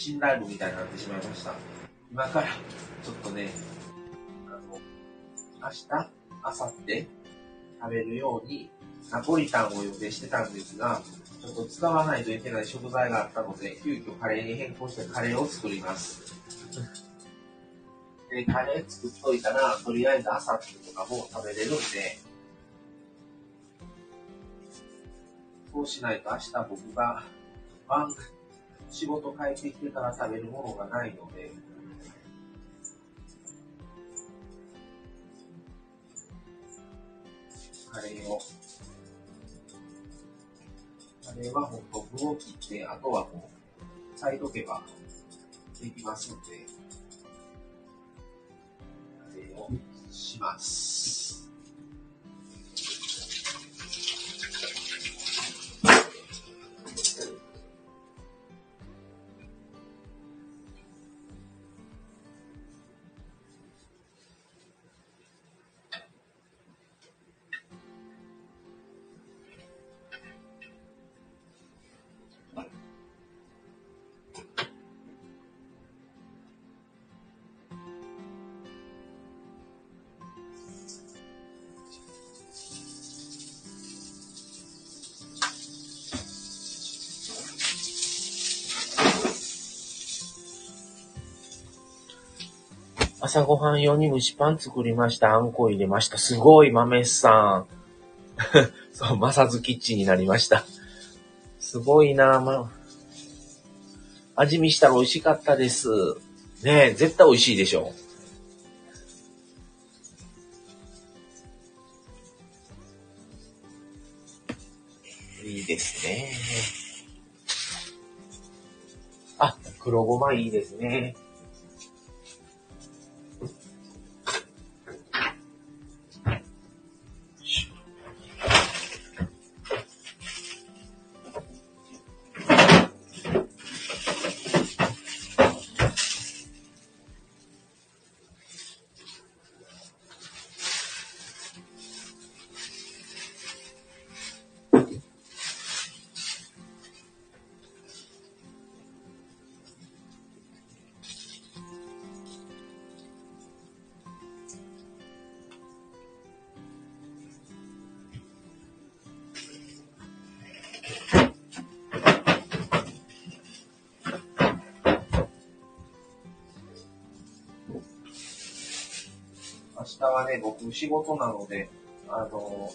サズキッチンライブみたいになってしまいました。今から、ちょっとね、あの、明日、明後日、食べるように、ナポリタンを予定してたんですが、ちょっと使わないといけない食材があったので、急遽カレーに変更してカレーを作ります。で、カレー作っといたら、とりあえず朝とかも食べれるんで、そうしないと明日僕が晩仕事帰ってきてから食べるものがないので、カレーを、カレーは本当具を切って、あとはもう、咲いとけばできますので、カレーをします。朝ごはん用に蒸しパン作りました。あんこ入れました。すごい、豆さん。そう、マサズキッチンになりました。すごいなま、味見したら美味しかったです。ねえ、絶対美味しいでしょ。いいですね。あ、黒ごまいいですね。日はね、僕仕事なので、あの、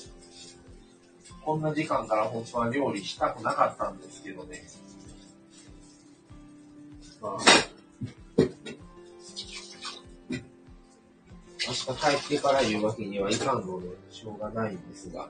こんな時間から本当は料理したくなかったんですけどね。まあ、明日帰ってから言うわけにはいかんので、しょうがないんですが。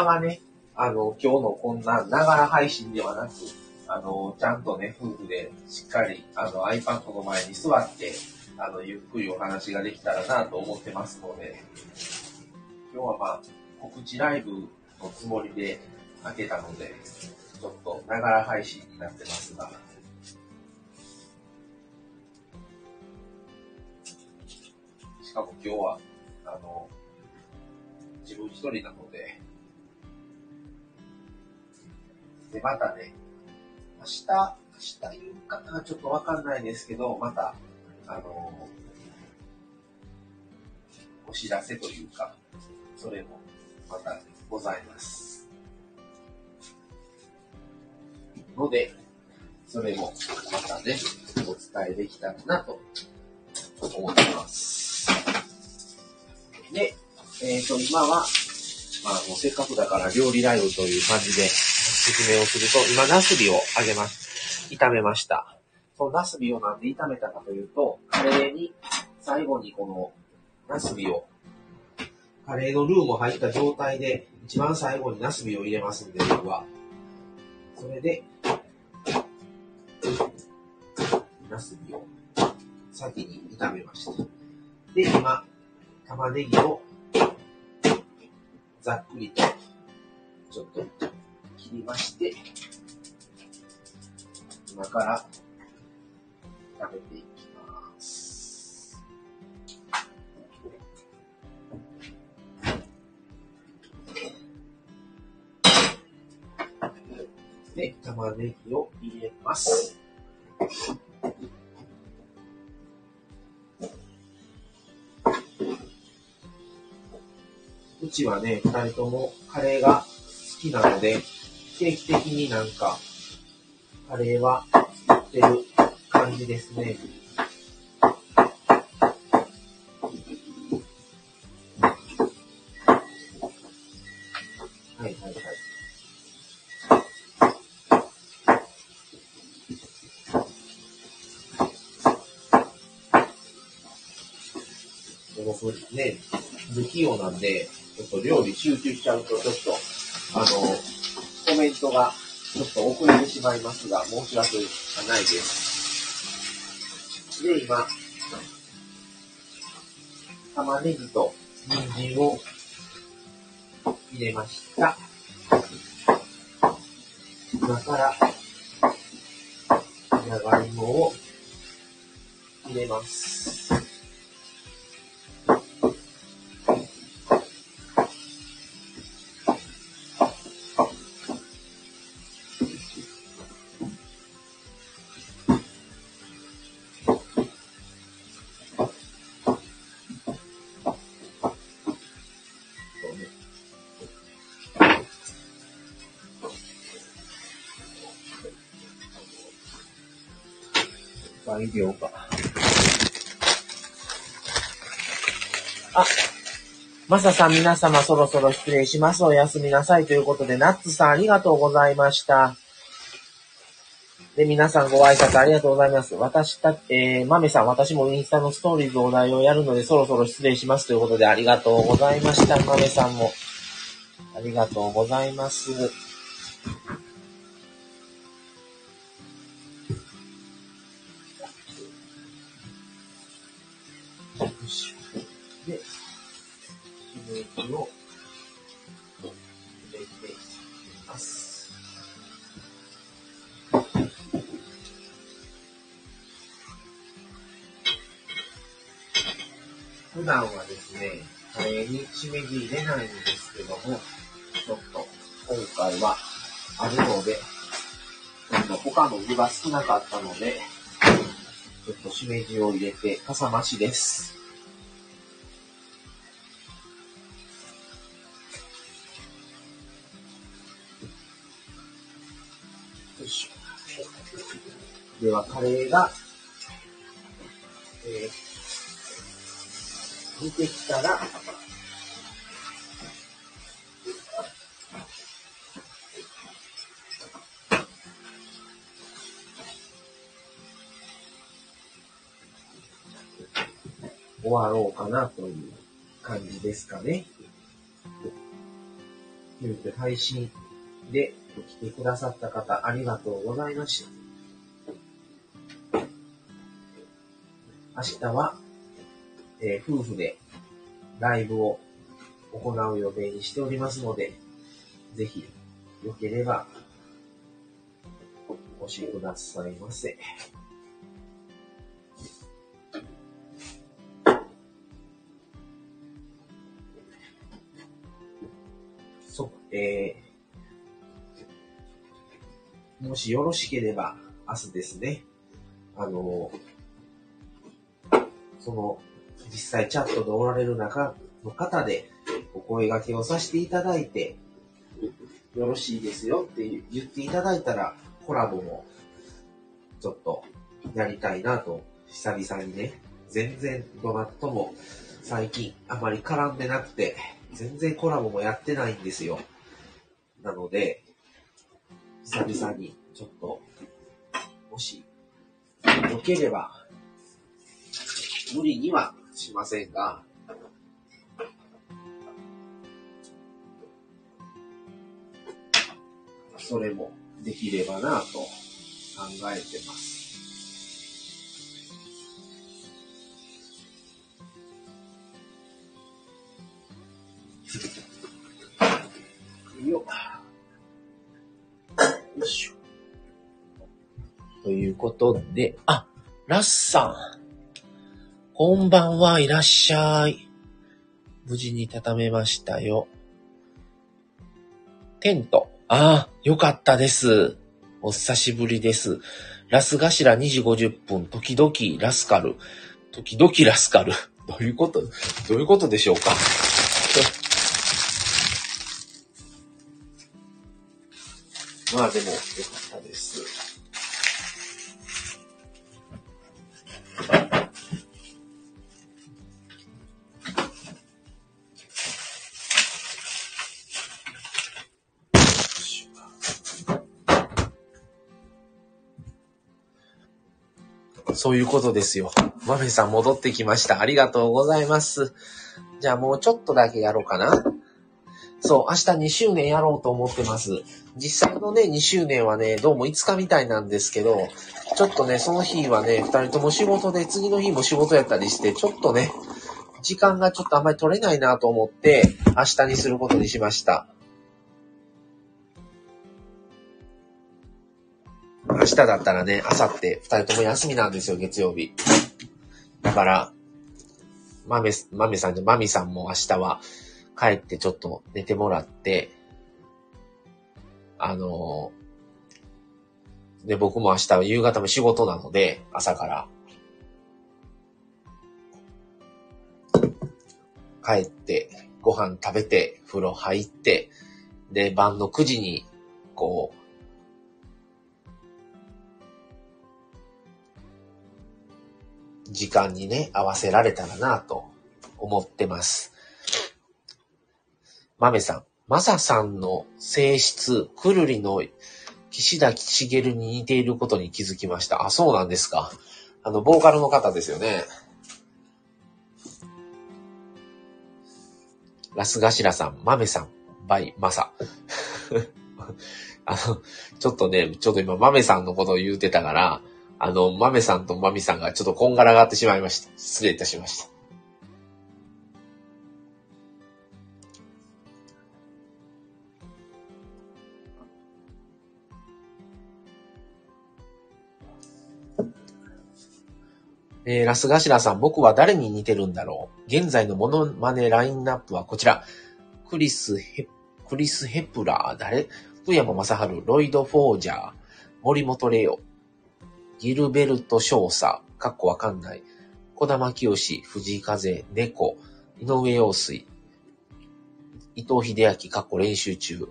日はね、あの、今日のこんな、ながら配信ではなく、あの、ちゃんとね、夫婦でしっかり、あの、iPad の前に座って、あの、ゆっくりお話ができたらなと思ってますので、今日はまあ、告知ライブのつもりで開けたので、ちょっとながら配信になってますが、しかも今日は、あの、自分一人なので、で、またね、明日、明日言うかな、ちょっとわかんないですけど、また、あのお知らせというか、それもまたございます。ので、それもまたね、お伝えできたらなと思ってます。で、えっ、ー、と、今は、まあ、もうせっかくだから料理ライブという感じで、説明をすると、今、ナスビを揚げます。炒めました。そのナスビをなんで炒めたかというと、カレーに、最後にこの、ナスビを、カレーのルーも入った状態で、一番最後にナスビを入れますんで、僕は。それで、ナスビを先に炒めました。で、今、玉ねぎをざっくりと、ちょっと切りまして、今から食べていきます。で、玉ねぎを入れます。うちはね、二人ともカレーが好きなので、定期的になんか、カレーは作ってる感じですね。はいはいはい。僕ね、不器用なんで、ちょっと料理集中しちゃうと、ちょっと、あの、コメントがちょっと遅れてしまいますが、申し訳ないです。で、今、玉ねぎと人参を入れました。今から、じゃがいもを入れます。材料が。あ、まささん皆様そろそろ失礼します。おやすみなさい。ということで、ナッツさんありがとうございました。で、皆さんご挨拶ありがとうございます。私た、えー、まめさん、私もインスタのストーリーズお題をやるので、そろそろ失礼しますということで、ありがとうございました。まめさんも。ありがとうございます。他の具が少なかったので、ちょっとしめじを入れて、かさ増しです。では、カレーが、えー、煮てきたら、終わろうかなという感じですかね。急遽配信で来てくださった方、ありがとうございました。明日は、えー、夫婦でライブを行う予定にしておりますので、ぜひ、よければ、お越しくださいませ。えー、もしよろしければ、明日ですね、あのその、実際チャットでおられる中の方で、お声掛けをさせていただいて、よろしいですよって言っていただいたら、コラボも、ちょっと、やりたいなと、久々にね、全然どなとも、最近あまり絡んでなくて、全然コラボもやってないんですよ。なので、久々に、ちょっと、もし、よければ、無理にはしませんが、それもできればなと考えてます。いうことで、あ、ラッサン。こんばんはいらっしゃい。無事に畳めましたよ。テント。ああ、よかったです。お久しぶりです。ラス頭2時50分、時々ラスカル。時々ラスカル。どういうこと？どういうことでしょうか？まあでも、よかったです。そういうことですよ。マメさん戻ってきました。ありがとうございます。じゃあもうちょっとだけやろうかな。そう、明日2周年やろうと思ってます。実際のね、2周年はね、どうも5日みたいなんですけど、ちょっとね、その日はね、2人とも仕事で、次の日も仕事やったりして、ちょっとね、時間がちょっとあんまり取れないなと思って、明日にすることにしました。明日だったらね、朝って二人とも休みなんですよ、月曜日。だから、まめ、まめさんじゃ、まみさんも明日は帰ってちょっと寝てもらって、あのー、で、僕も明日は夕方も仕事なので、朝から。帰って、ご飯食べて、風呂入って、で、晩の9時に、こう、時間にね、合わせられたらなと思ってます。豆さん、マサさんの性質、くるりの岸田茂に似ていることに気づきました。あ、そうなんですか。あの、ボーカルの方ですよね。ラスガシラさん、マメさん、バイ、マサ。あの、ちょっとね、ちょっと今、マメさんのことを言うてたから、あの、マメさんとマミさんがちょっとこんがらがってしまいました。失礼いたしました。えー、ラスガシラさん、僕は誰に似てるんだろう？現在のモノマネラインナップはこちら。クリス・ヘ、クリス・ヘプラー、誰？福山雅治、ロイド・フォージャー、森本レオ、ギルベルト少佐、かっこわかんない。小玉清志、藤井風、猫、井上陽水、伊藤秀明、かっこ練習中。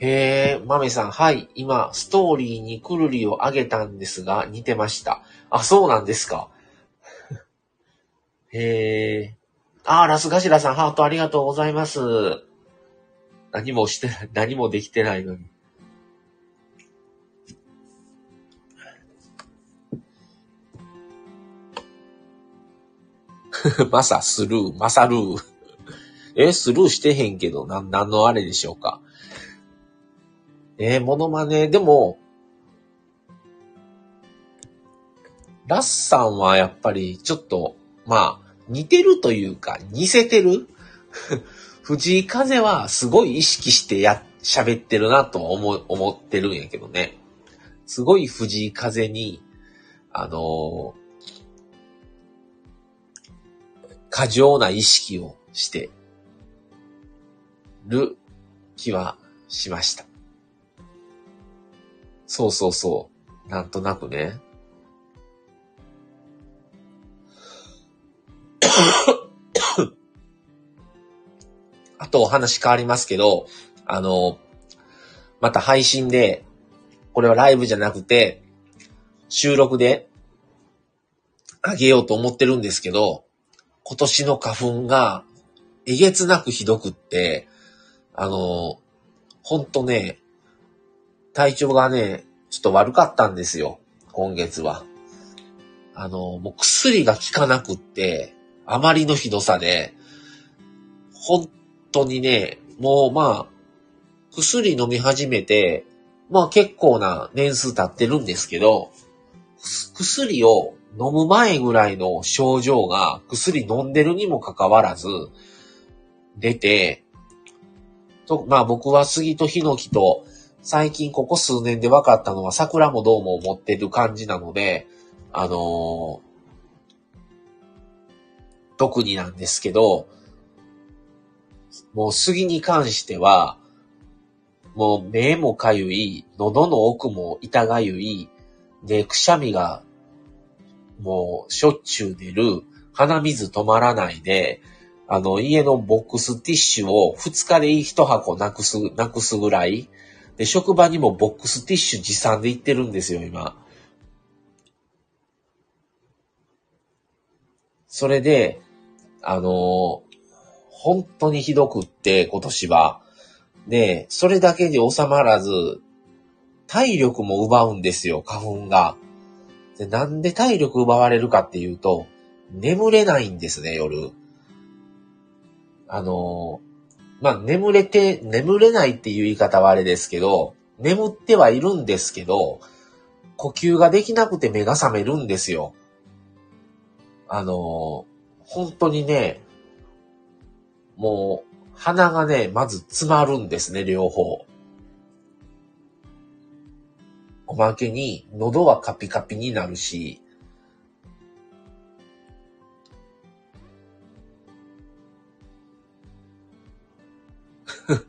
へえ、豆さん、はい。今、ストーリーにくるりを上げたんですが、似てました。あ、そうなんですか。へえ。あ、ラスガシラさん、ハートありがとうございます。何もしてない、何もできてないのに。まさ、スルー、まさルー。え、スルーしてへんけど、なん、なんのあれでしょうか。えー、モノマネ、でも、ラッサンはやっぱりちょっと、まあ、似てるというか、似せてる？藤井風はすごい意識してや、喋ってるなと思、思ってるんやけどね。すごい藤井風に、あの過剰な意識をしてる気はしました。そうそうそう。なんとなくね。あとお話変わりますけど、あの、また配信で、これはライブじゃなくて、収録であげようと思ってるんですけど、今年の花粉がえげつなくひどくって、あの、ほんとね、体調がね、ちょっと悪かったんですよ。今月は。あの、もう薬が効かなくって、あまりのひどさで、本当にね、もうまあ、薬飲み始めて、まあ結構な年数経ってるんですけど、薬を飲む前ぐらいの症状が薬飲んでるにもかかわらず出て、と、まあ僕は杉とヒノキと最近ここ数年で分かったのは桜もどうも持ってる感じなので、あのー、特になんですけど、もう杉に関しては、もう目もかゆい、喉の奥も痛がゆい、で、くしゃみがもうしょっちゅう出る、鼻水止まらないで、あの、家のボックスティッシュを2日で1箱なくす、なくすぐらい。で、職場にもボックスティッシュ持参で行ってるんですよ、今。それで、あの本当にひどくって、今年は。で、それだけで収まらず、体力も奪うんですよ、花粉が。で、なんで体力奪われるかっていうと、眠れないんですね、夜。あのまあ、眠れて、眠れないっていう言い方はあれですけど、眠ってはいるんですけど、呼吸ができなくて目が覚めるんですよ。あの本当にね、もう、鼻がね、まず詰まるんですね、両方。おまけに喉はカピカピになるし、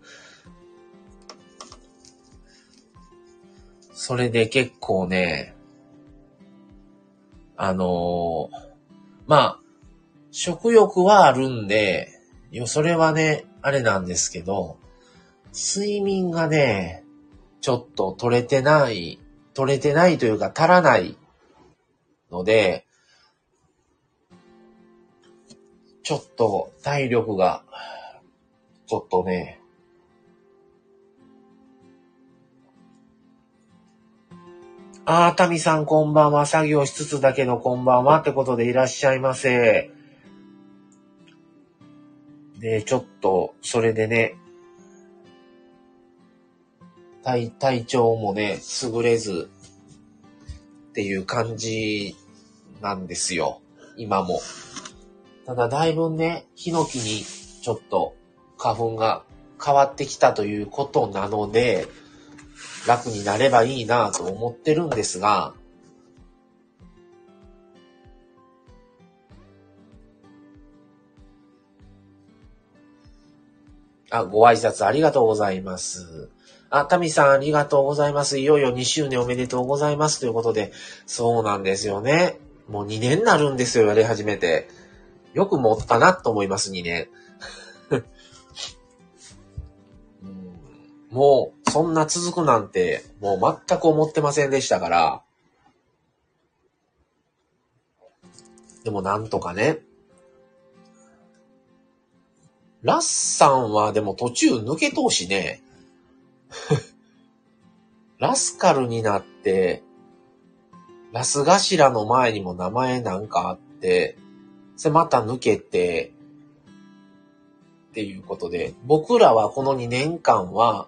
それで結構ね、あのー、まあ、食欲はあるんで、よそれはね、あれなんですけど、睡眠がね、ちょっと取れてない、取れてないというか足らないので、ちょっと体力が、ちょっとね、あー、タミさんこんばんは。作業しつつだけのこんばんはってことでいらっしゃいませ。で、ちょっと、それでね、体、体調もね、優れずっていう感じなんですよ。今も。ただ、だいぶね、ヒノキにちょっと花粉が変わってきたということなので、楽になればいいなと思ってるんですが、あ、ご挨拶ありがとうございます。あ、タミさんありがとうございます。いよいよ2周年おめでとうございますということで、そうなんですよね。もう2年になるんですよ、やり始めて。よく持ったなと思います、2年。もう、そんな続くなんて、もう全く思ってませんでしたから。でもなんとかね。ラッサンはでも途中抜け通しね。ラスカルになって、ラス頭の前にも名前なんかあって、それまた抜けて、っていうことで、僕らはこの2年間は、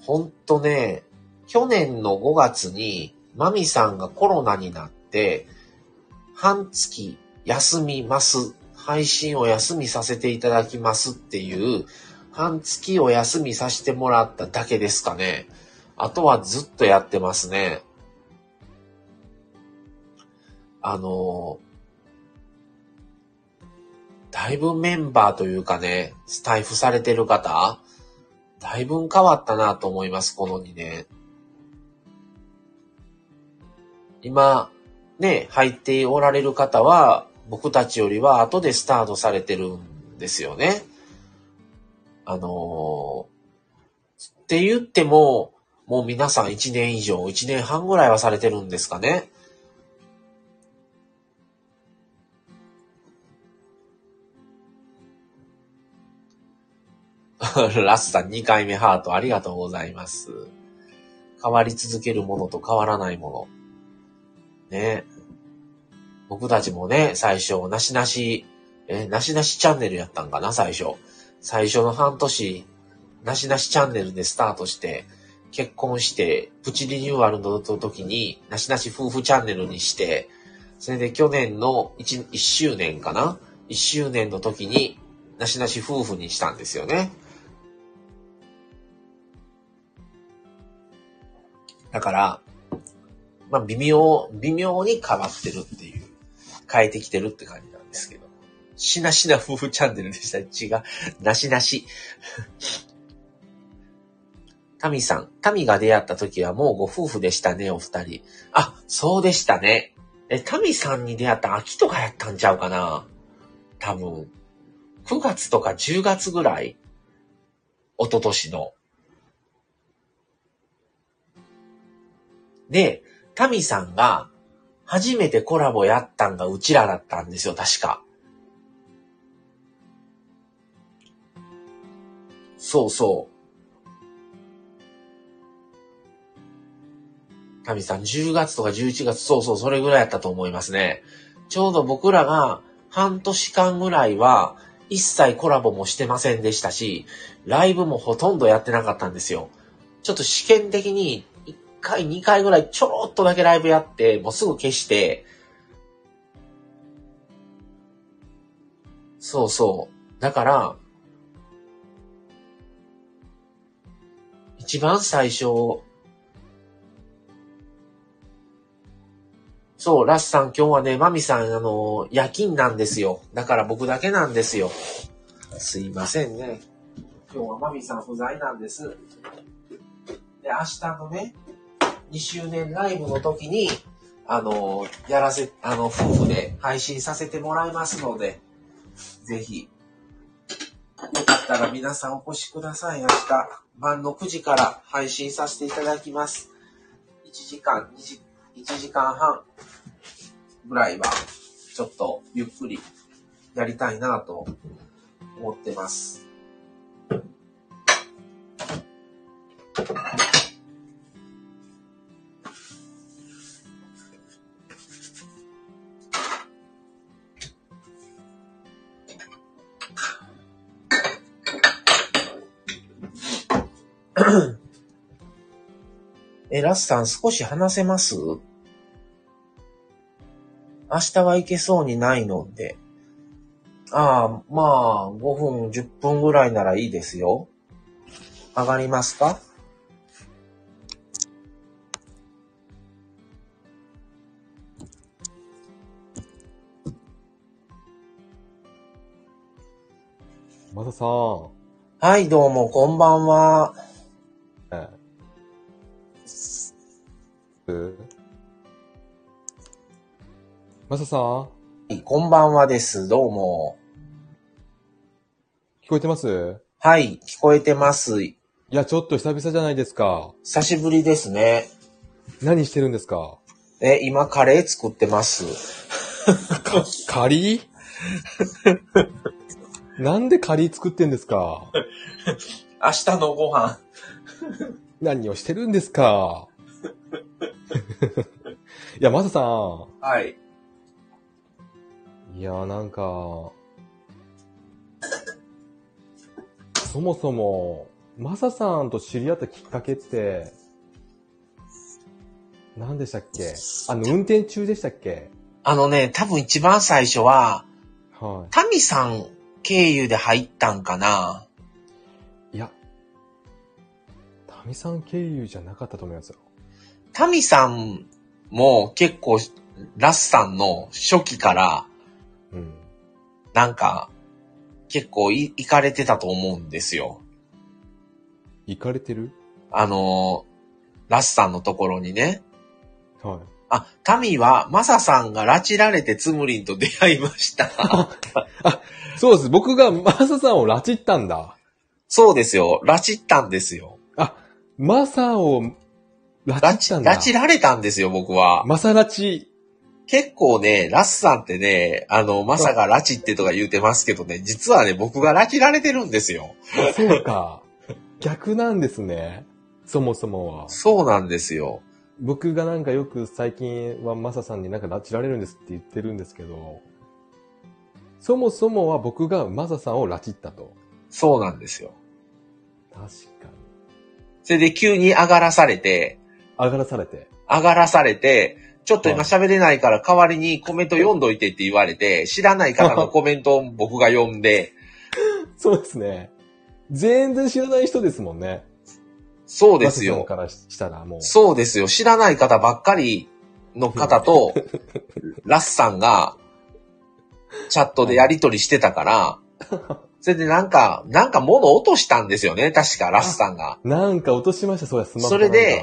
ほんとね、去年の5月に、マミさんがコロナになって、半月休みます。配信を休みさせていただきますっていう、半月を休みさせてもらっただけですかね。あとはずっとやってますね。あの、だいぶメンバーというかね、スタイフされてる方、だいぶ変わったなと思います、この2年。今、ね、入っておられる方は、僕たちよりは後でスタートされてるんですよね。あのー、って言っても、もう皆さん1年以上、1年半ぐらいはされてるんですかね。ラスさん2回目ハートありがとうございます。変わり続けるものと変わらないもの。ね。僕たちもね、最初、なしなし、え、なしなしチャンネルやったんかな、最初。最初の半年、なしなしチャンネルでスタートして、結婚して、プチリニューアルの時に、なしなし夫婦チャンネルにして、それで去年の 1, 1周年かな ?1 周年の時に、なしなし夫婦にしたんですよね。だから、まあ、微妙、微妙に変わってるっていう、変えてきてるって感じなんですけど。しなしな夫婦チャンネルでした。違う。なしなし。タミさん、タミが出会った時はもうご夫婦でしたね、お二人。あ、そうでしたね。え、タミさんに出会った秋とかやったんちゃうかな多分。9月とか10月ぐらい一昨年の。で、タミさんが初めてコラボやったんがうちらだったんですよ、確か。そうそう。タミさん、10月とか11月、そうそう、それぐらいやったと思いますね。ちょうど僕らが半年間ぐらいは一切コラボもしてませんでしたし、ライブもほとんどやってなかったんですよ。ちょっと試験的に回、2回ぐらいちょろっとだけライブやって、もうすぐ消して、そうそう。だから、一番最初、そう、ラスさん今日はね、マミさん、あの、夜勤なんですよ。だから僕だけなんですよ。すいませんね。今日はマミさん不在なんです。で、明日のね、2周年ライブの時に、あの、やらせ、あの、夫婦で配信させてもらいますので、ぜひ、よかったら皆さんお越しください。明日、晩の9時から配信させていただきます。1時間、2時、1時間半ぐらいは、ちょっとゆっくりやりたいなと思ってます。え、ラスさん少し話せます？明日は行けそうにないので。ああ、まあ、5分、10分ぐらいならいいですよ。上がりますか？マサさん。はい、どうも、こんばんは。ええ。マサさん？はいこんばんはです。どうも。聞こえてます？はい、聞こえてます。いや、ちょっと久々じゃないですか。久しぶりですね。何してるんですか？え、今カレー作ってます。か、カリ？ーなんでカリー作ってんですか？明日のご飯。何をしてるんですか？いや、マサさはい。ん。いや、なんか、そもそも、マサさんと知り合ったきっかけって、何でしたっけ？あの、運転中でしたっけ？あのね、多分一番最初は、は。タミさん経由で入ったんかないいや、タミさん経由じゃなかったと思いますよ。タミさんも結構、ラスさんの初期から、うん。なんか、結構い行かれてたと思うんですよ。行かれてる？あの、ラスさんのところにね。はい。あ、タミは、マサさんが拉致られてツムリンと出会いました。そうです。僕がマサさんを拉致ったんだ。そうですよ。拉致ったんですよ。あ、マサを拉致ったんだ。拉致られたんですよ、僕は。マサ拉致。結構ね、ラスさんってね、あの、マサが拉致ってとか言うてますけどね、実はね、僕が拉致られてるんですよ。そうか。逆なんですね。そもそもは。そうなんですよ。僕がなんかよく最近はマサさんになんか拉致られるんですって言ってるんですけど、そもそもは僕がマサさんを拉致ったと。そうなんですよ。確かに。それで急に上がらされて、上がらされて。上がらされて、ちょっと今はい喋れないから代わりにコメント読んどいてって言われて、知らない方のコメントを僕が読んで、そうですね。全然知らない人ですもんね。そうですよ。からしたらもう。そうですよ。知らない方ばっかりの方と、ラスさんが、チャットでやりとりしてたから、それでなんか、なんか物落としたんですよね。確か、ラスさんが。なんか落としました、そうや、スマホそれで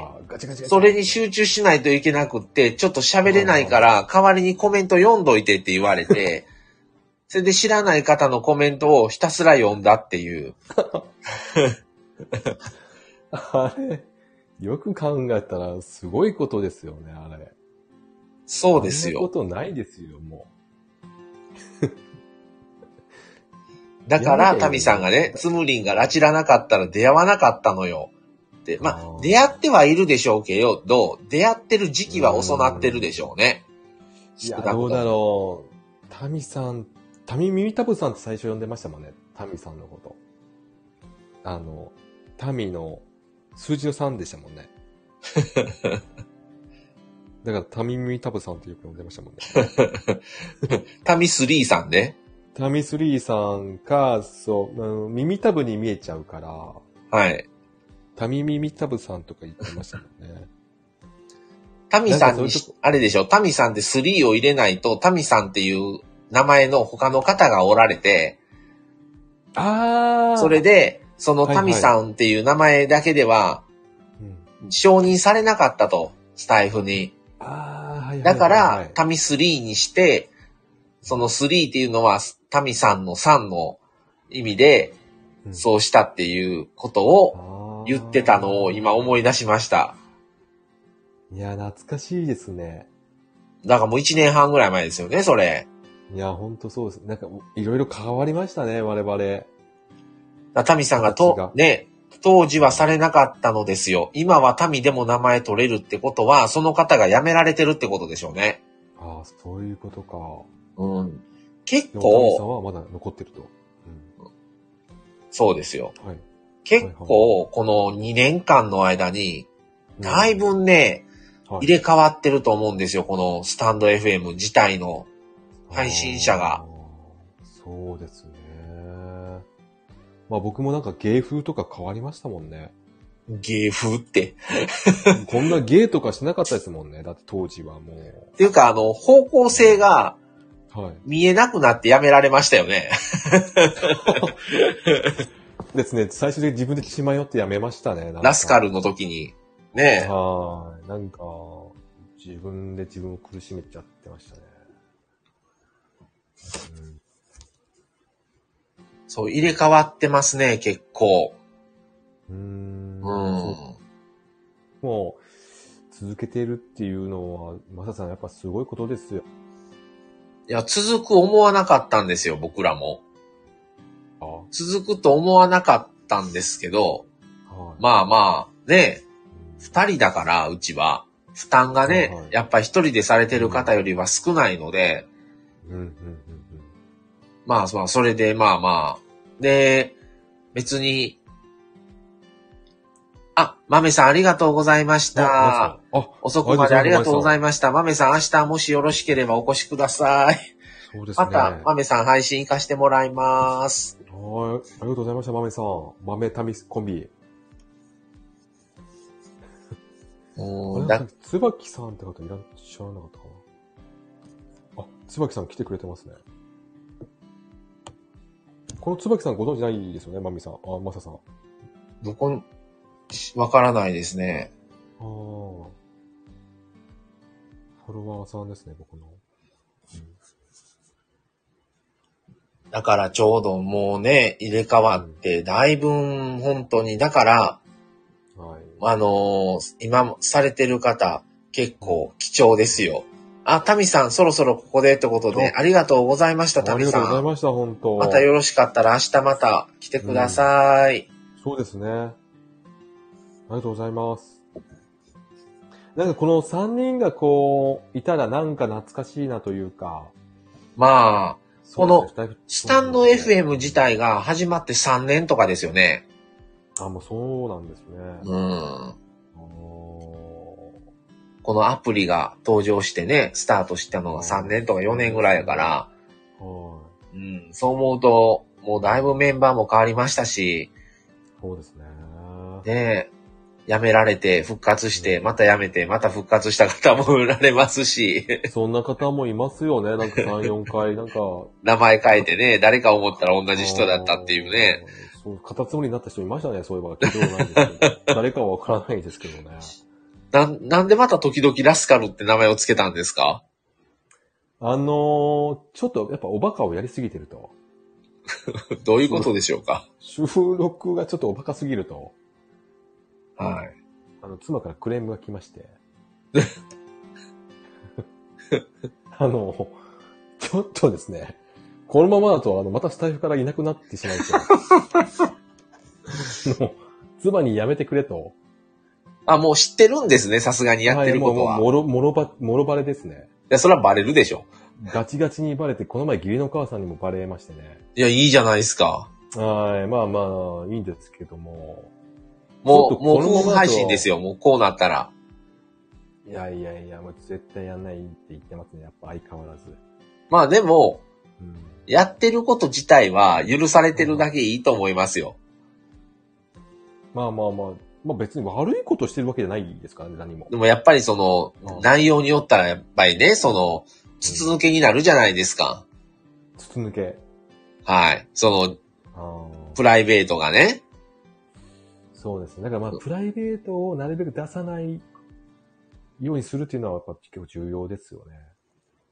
それに集中しないといけなくって、ちょっと喋れないから、代わりにコメント読んどいてって言われて、それで知らない方のコメントをひたすら読んだっていう。あれ、よく考えたらすごいことですよね、あれ。そうですそんなこよ。とないですよ、もだから、やめてよタミさんがね、つむりんが拉致らなかったら出会わなかったのよ。で、まあ、出会ってはいるでしょうけど、出会ってる時期は遅なってるでしょうね。う。いや、どうだろう。タミさん、タミミミタブさんって最初呼んでましたもんね。タミさんのこと。あの、タミの数字の3でしたもんね。だからタミミミタブさんってよく呼んでましたもんね。タミスリーさんね。タミスリーさんか、そう、うん耳タブに見えちゃうから、はい。タミミミタブさんとか言ってましたもんね。タミさんにあれでしょ、タミさんって3を入れないと、タミさんっていう名前の他の方がおられて、あー。それで、そのタミさんっていう名前だけではうん、承認されなかったと、スタイフに。あー、はいはいはいはい。だから、タミ3にして、その3っていうのは、タミさんの3の意味で、うんそうしたっていうことを言ってたのを今思い出しました。いや、懐かしいですね。だからもう1年半ぐらい前ですよね、それ。いや、ほんとそうです。なんか、いろいろ変わりましたね、我々。タミさんが形とが、ね、当時はされなかったのですよ。今はタミでも名前取れるってことは、その方が辞められてるってことでしょうね。ああ、そういうことか。うん。結でもタミさん構、はまだ残ってると。そうですよ。うん。はい。結構、この2年間の間に、だいぶね、はい入れ替わってると思うんですよ。このスタンド FM 自体の。配信者が。そうですね。まあ僕もなんか芸風とか変わりましたもんね。芸風って。こんな芸とかしなかったですもんね。だって当時はもっていうか、あの、方向性がう。はい。見えなくなってやめられましたよね。ですね。最初で自分で血迷ってやめましたね。ラスカルの時に。ねはい。なんか、自分で自分を苦しめちゃってましたね。うんそう、入れ替わってますね、結構。うーん。うん。もう、続けてるっていうのは、マサさんやっぱすごいことですよ。いや、続く思わなかったんですよ、僕らも。あ続くと思わなかったんですけど、はい。まあまあ、ね、うん二人だから、うちは。負担がね、やっぱ一人でされてる方よりは少ないので、うん、うん、うん、まあまあ、それでまあまあ。で、別に、あ、豆さんありがとうございましうん。た。あ、遅くまでありがとうございまました。豆さん明日もしよろしければお越しください。す。そうですね。また、豆さん配信行かしてもらいます。はい。ありがとうございました、豆さん。豆タミコンビ。うんだ椿さんって方いらっしゃらなかったかな？あ、椿さん来てくれてますね。この椿さんご存知ないですよね、マミさん。あ、マサさん。あどこ、わからないですね。あ。フォロワーさんですね、僕の。だからちょうどもうね、入れ替わって、だいぶ本当に、だから、うん、はい。あのー今されてる方、結構貴重ですよ。あ、タミさん、そろそろここでってことで、ありがとうございました、タミありがとうござさん。いました、本当またよろしかったら明日また来てください。そうですね。ありがとうございます。なんかこの3人がこう、いたらなんか懐かしいなというか。まあ、このスタンド FM 自体が始まって3年とかですよね。あ、もうそうなんですね。うん。おこのアプリが登場してね、スタートしたのが3年とか4年ぐらいやから、うん、そう思うと、もうだいぶメンバーも変わりましたし、い。そうですね。ね辞められて復活して、また辞めて、また復活した方もおられますし、そんな方もいますよね。なんか3、4回、なんか。名前変えてね、誰か思ったら同じ人だったっていうね。そう、カタツムリになった人いましたね、そういえば。聞いたことないんですけど。誰かはわからないですけどね。なん、なんでまた時々ラスカルって名前をつけたんですか？あのー、ちょっとやっぱおバカをやりすぎてると。どういうことでしょうか？収録がちょっとおバカすぎると。はい。あの、妻からクレームが来まして。あの、ちょっとですね、このままだと、あの、またスタイフからいなくなってしまう 妻にやめてくれと。あ、もう知ってるんですね、さすがにやってることは。はいもう、もろ、もろば、もろバレですね。いや、それはバレるでしょ。ガチガチにバレて、この前義理の母さんにもバレましてね。いや、いいじゃないですか。はい、まあまあ、いいんですけども。もう、もうこのままだと夫婦配信ですよ、もうこうなったら。いやいやいや、もう絶対やんないって言ってますね。やっぱ相変わらず。まあでも、うん。やってること自体は許されてるだけいいと思いますよ。まあまあまあ、まあ別に悪いことしてるわけじゃないですからね、何も。でもやっぱりそのう、ん内容によったらやっぱりね、その、筒抜けになるじゃないですか。筒抜け。はい。その、プライベートがね。そうですね。だからまあ、プライベートをなるべく出さないようにするっていうのはやっぱ結構重要ですよね。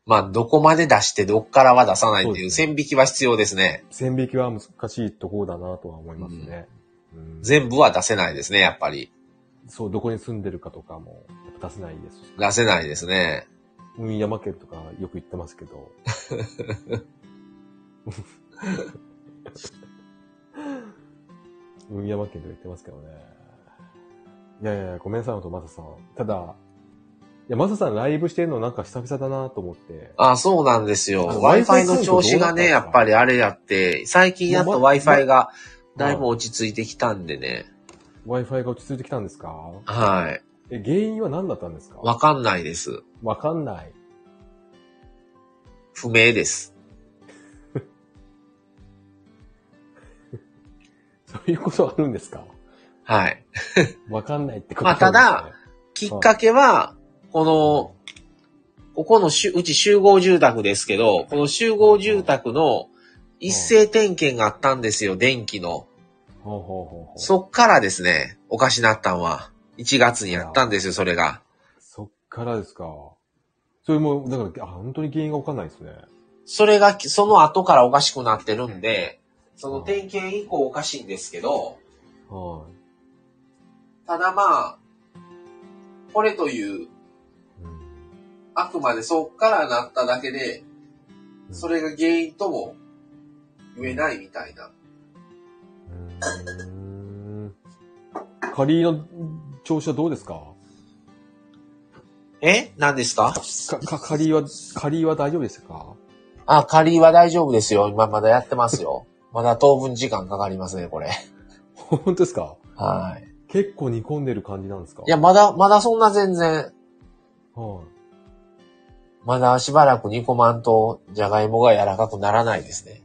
まあ、どこまで出してどっからは出さないっていう線引きは必要ですね。線引きは難しいところだなとは思いますね。うん全部は出せないですね、やっぱり。そう、どこに住んでるかとかも出せないですし。出せないですね。うん、山県とかよく言ってますけど。うん、山県とか言ってますけどね。いやいや、ごめんなさい、ほんと、マサさん。ただ、いや、マサさんライブしてるのなんか久々だなと思って。あ、そうなんですよ。Wi-Fi の調子がね、やっぱりあれやって、最近やっと Wi-Fi がだいぶ落ち着いてきたんでね。Wi-Fi が落ち着いてきたんですかはい。え、原因は何だったんですかわかんないです。わかんない。不明です。そういうことあるんですか？はい。わかんないってことまあただきっかけは、この、ここのしゅうち集合住宅ですけど、この集合住宅の一斉点検があったんですよ、電気の。ほうほうほうほう。そっからですね、おかしなったんは、1月にやったんですよ、それが。そっからですか。それも、だから、あ、本当に原因がわかんないですね。それが、その後からおかしくなってるんで、その点検以降おかしいんですけど、はただまあ、これという、い。うんあくまでそっからなっただけで、それが原因とも言えないみたいな。うーん。カリーの調子はどうですか？え？何ですか？か、か、カリーは、カリーは大丈夫ですか？あ、仮は大丈夫ですよ。今まだやってますよ。まだ当分時間かかりますね、これ。本当ですか？はい。結構煮込んでる感じなんですか？いや、まだ、まだそんな全然、はい。まだしばらく煮込まんと、じゃがいもが柔らかくならないですね。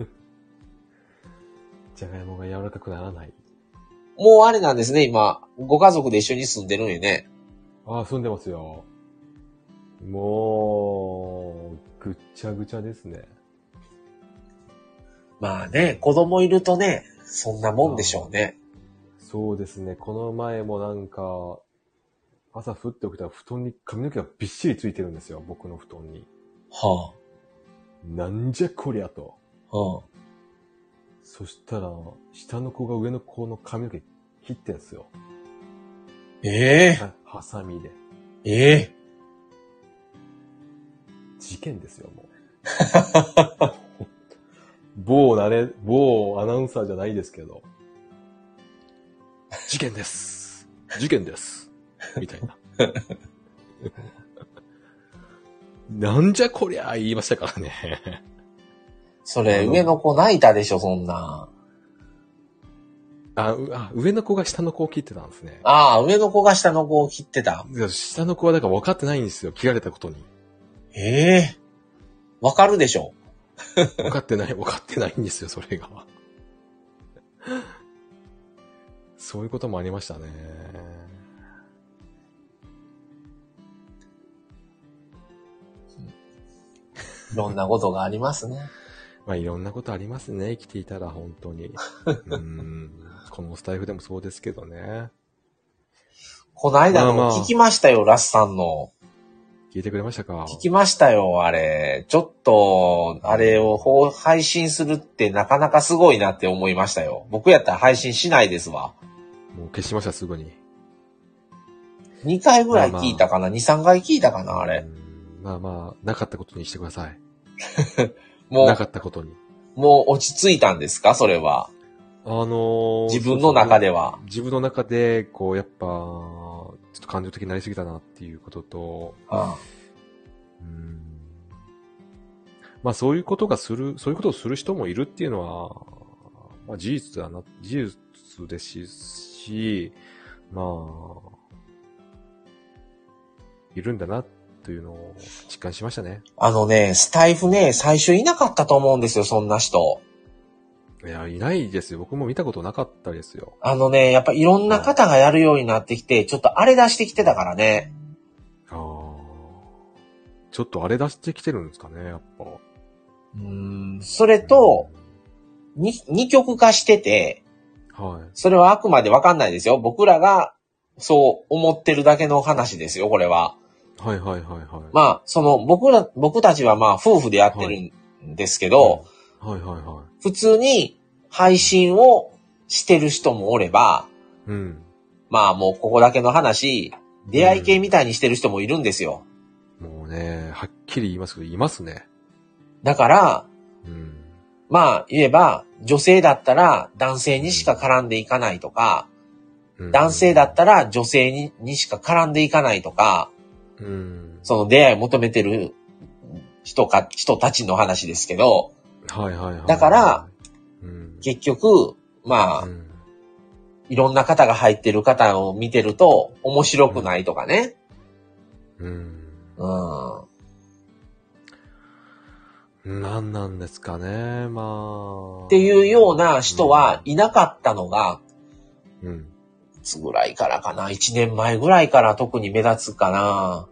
じゃがいもが柔らかくならない。もうあれなんですね、今。ご家族で一緒に住んでるんよね。ああ、住んでますよ。もう、ぐっちゃぐちゃですね。まあね、子供いるとね、そんなもんでしょうね。そうですね。この前もなんか、朝降って起きたら布団に髪の毛がびっしりついてるんですよ。僕の布団に。はなんじゃこりゃと。あ、はあ。そしたら、下の子が上の子の髪の毛切ってんすよ。ええはハサミで。ええ事件ですよ、もう。某なれ、某アナウンサーじゃないですけど。事件です。事件です。みたいな。なんじゃこりゃ言いましたからね。それ、上の子泣いたでしょ、そんな。あ、うあ上の子が下の子を切ってたんですね。ああ、上の子が下の子を切ってた。いや下の子はだから分かってないんですよ。切られたことに。ええ？わかるでしょ。分かってない、分かってないんですよ、それが。そういうこともありましたね。いろんなことがありますね。まあいろんなことありますね、生きていたら本当に。うん。このスタイフでもそうですけどね。この間まあまあの聞きましたよ、ラスさんの。聞いてくれましたか？聞きましたよ、あれ。ちょっと、あれを放配信するってなかなかすごいなって思いましたよ。僕やったら配信しないですわ。もう消しました、すぐに。2回ぐらい聞いたかな、?2、3回聞いたかなあれ。うんまあまあ、なかったことにしてください。もなかったことに。う、もう落ち着いたんですか？それは。あのー自分の中では。自分の中で、こう、やっぱ、ちょっと感情的になりすぎたなっていうことと、あうんまあそういうことがする、そういうことをする人もいるっていうのは、まあ事実だな、事実ですし、まあ、いるんだなというのを実感しましたね。あのね、スタイフね、最初いなかったと思うんですよ、そんな人。いや、いないですよ。僕も見たことなかったですよ。あのね、やっぱいろんな方がやるようになってきて、ちょっとあれ出してきてたからね。ああ。ちょっとあれ出してきてるんですかね、やっぱ。うーん、それと、に二極化してて、はい。それはあくまでわかんないですよ。僕らがそう思ってるだけの話ですよ、これは。はいはいはいはい。まあ、その、僕ら、僕たちはまあ、夫婦でやってるんですけど、はいはいは普通に配信をしてる人もおれば、い。うん。まあもうここだけの話、出会い系みたいにしてる人もいるんですよ。もうね、はっきり言いますけど、いますね。だから、うん。まあ言えば、女性だったら男性にしか絡んでいかないとか、うん男性だったら女性ににしか絡んでいかないとか、うん。その出会いを求めてる人か、人たちの話ですけど、はいはいはい。だから、うん。結局、まあ、うんいろんな方が入ってる方を見てると面白くないとかね。うん。うん。なんなんですかね、まあ。っていうような人はいなかったのが、うん。いつぐらいからかな ?1 年前ぐらいから特に目立つかな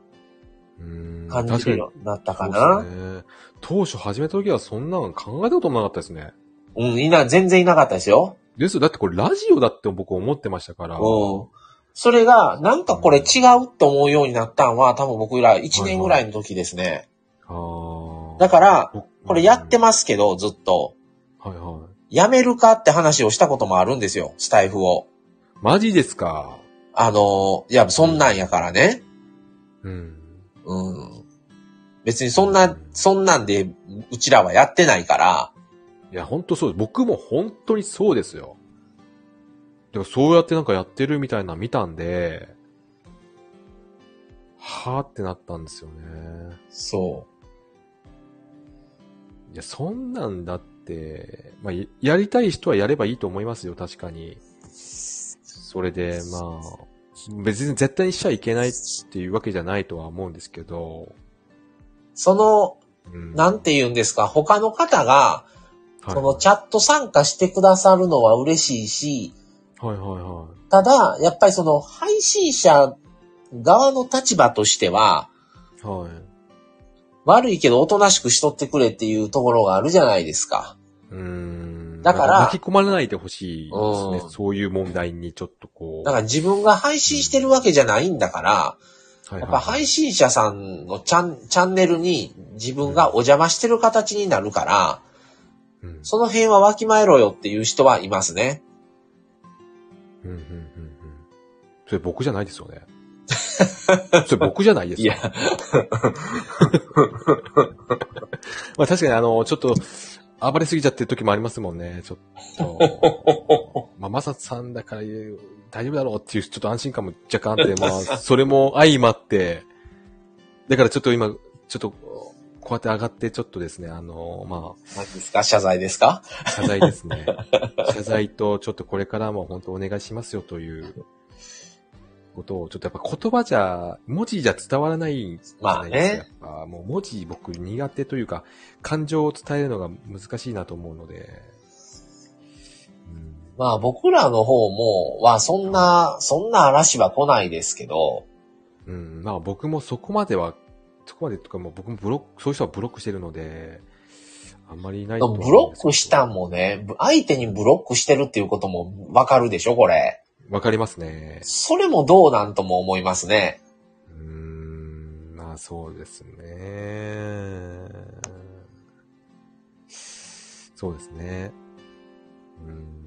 うん。感じるようになったか確なにそうですね。当初始めた時はそんなの考えたこともなかったですね。うん、いな、全然いなかったですよ。ですよ。だってこれラジオだって僕思ってましたから。うん。それが、なんかこれ違うって思うようになったんは、多分僕ら1年ぐらいの時ですね。ああ。だから、僕これやってますけど、ずっと。はいはい。やめるかって話をしたこともあるんですよ、スタイフを。マジですか。あの、いや、そんなんやからね。うん。うん。別にそんな、そんなんで、うちらはやってないから、いや、本当そうです。僕も本当にそうですよ。でもそうやってなんかやってるみたいなの見たんで、はーってなったんですよね。そいや、そんなんだって、まあ、ややりたい人はやればいいと思いますよ、確かに。それで、まあ、別に絶対にしちゃいけないっていうわけじゃないとは思うんですけど、う。その、うんなんて言うんですか、他の方が、はいそのチャット参加してくださるのは嬉しいし、はいはいはただ、やっぱりその配信者側の立場としては、い。はい。悪いけどおとなしくしとってくれっていうところがあるじゃないですか。うーん。だから巻き込まれないでほしいですねう。んそういう問題にちょっとこう。だから自分が配信してるわけじゃないんだから、はいはいやっぱ配信者さんのチャンチャンネルに自分がお邪魔してる形になるから、うんその辺はわきまえろよっていう人はいますね。うんうんうんうん。それ僕じゃないですよね。それ僕じゃないですよ。いや、まあ確かにあの、ちょっと、暴れすぎちゃってる時もありますもんね、ちょっと。まあ、まささんだから大丈夫だろうっていうちょっと安心感も若干あって、まあ、それも相まって、だからちょっと今、ちょっと、こうやって上がってちょっとですね、あの、ま何ですか？謝罪ですか？あ、謝罪ですね。謝罪と、ちょっとこれからも本当お願いしますよということを、ちょっとやっぱ言葉じゃ、文字じゃ伝わらないんじゃないですか。やっぱもう文字僕苦手というか、感情を伝えるのが難しいなと思うので。うんまあ僕らの方も、はそんな、そんな嵐は来ないですけど、うん、まあ僕もそこまでは、そこまでとかもう僕もブロック、そういう人はブロックしてるので、あんまりいないとブロックしたんもね、ぶ相手にブロックしてるっていうこともわかるでしょこれ。わかりますね。それもどうなんとも思いますね。うーん、まあそうですね。そうですね。うーん。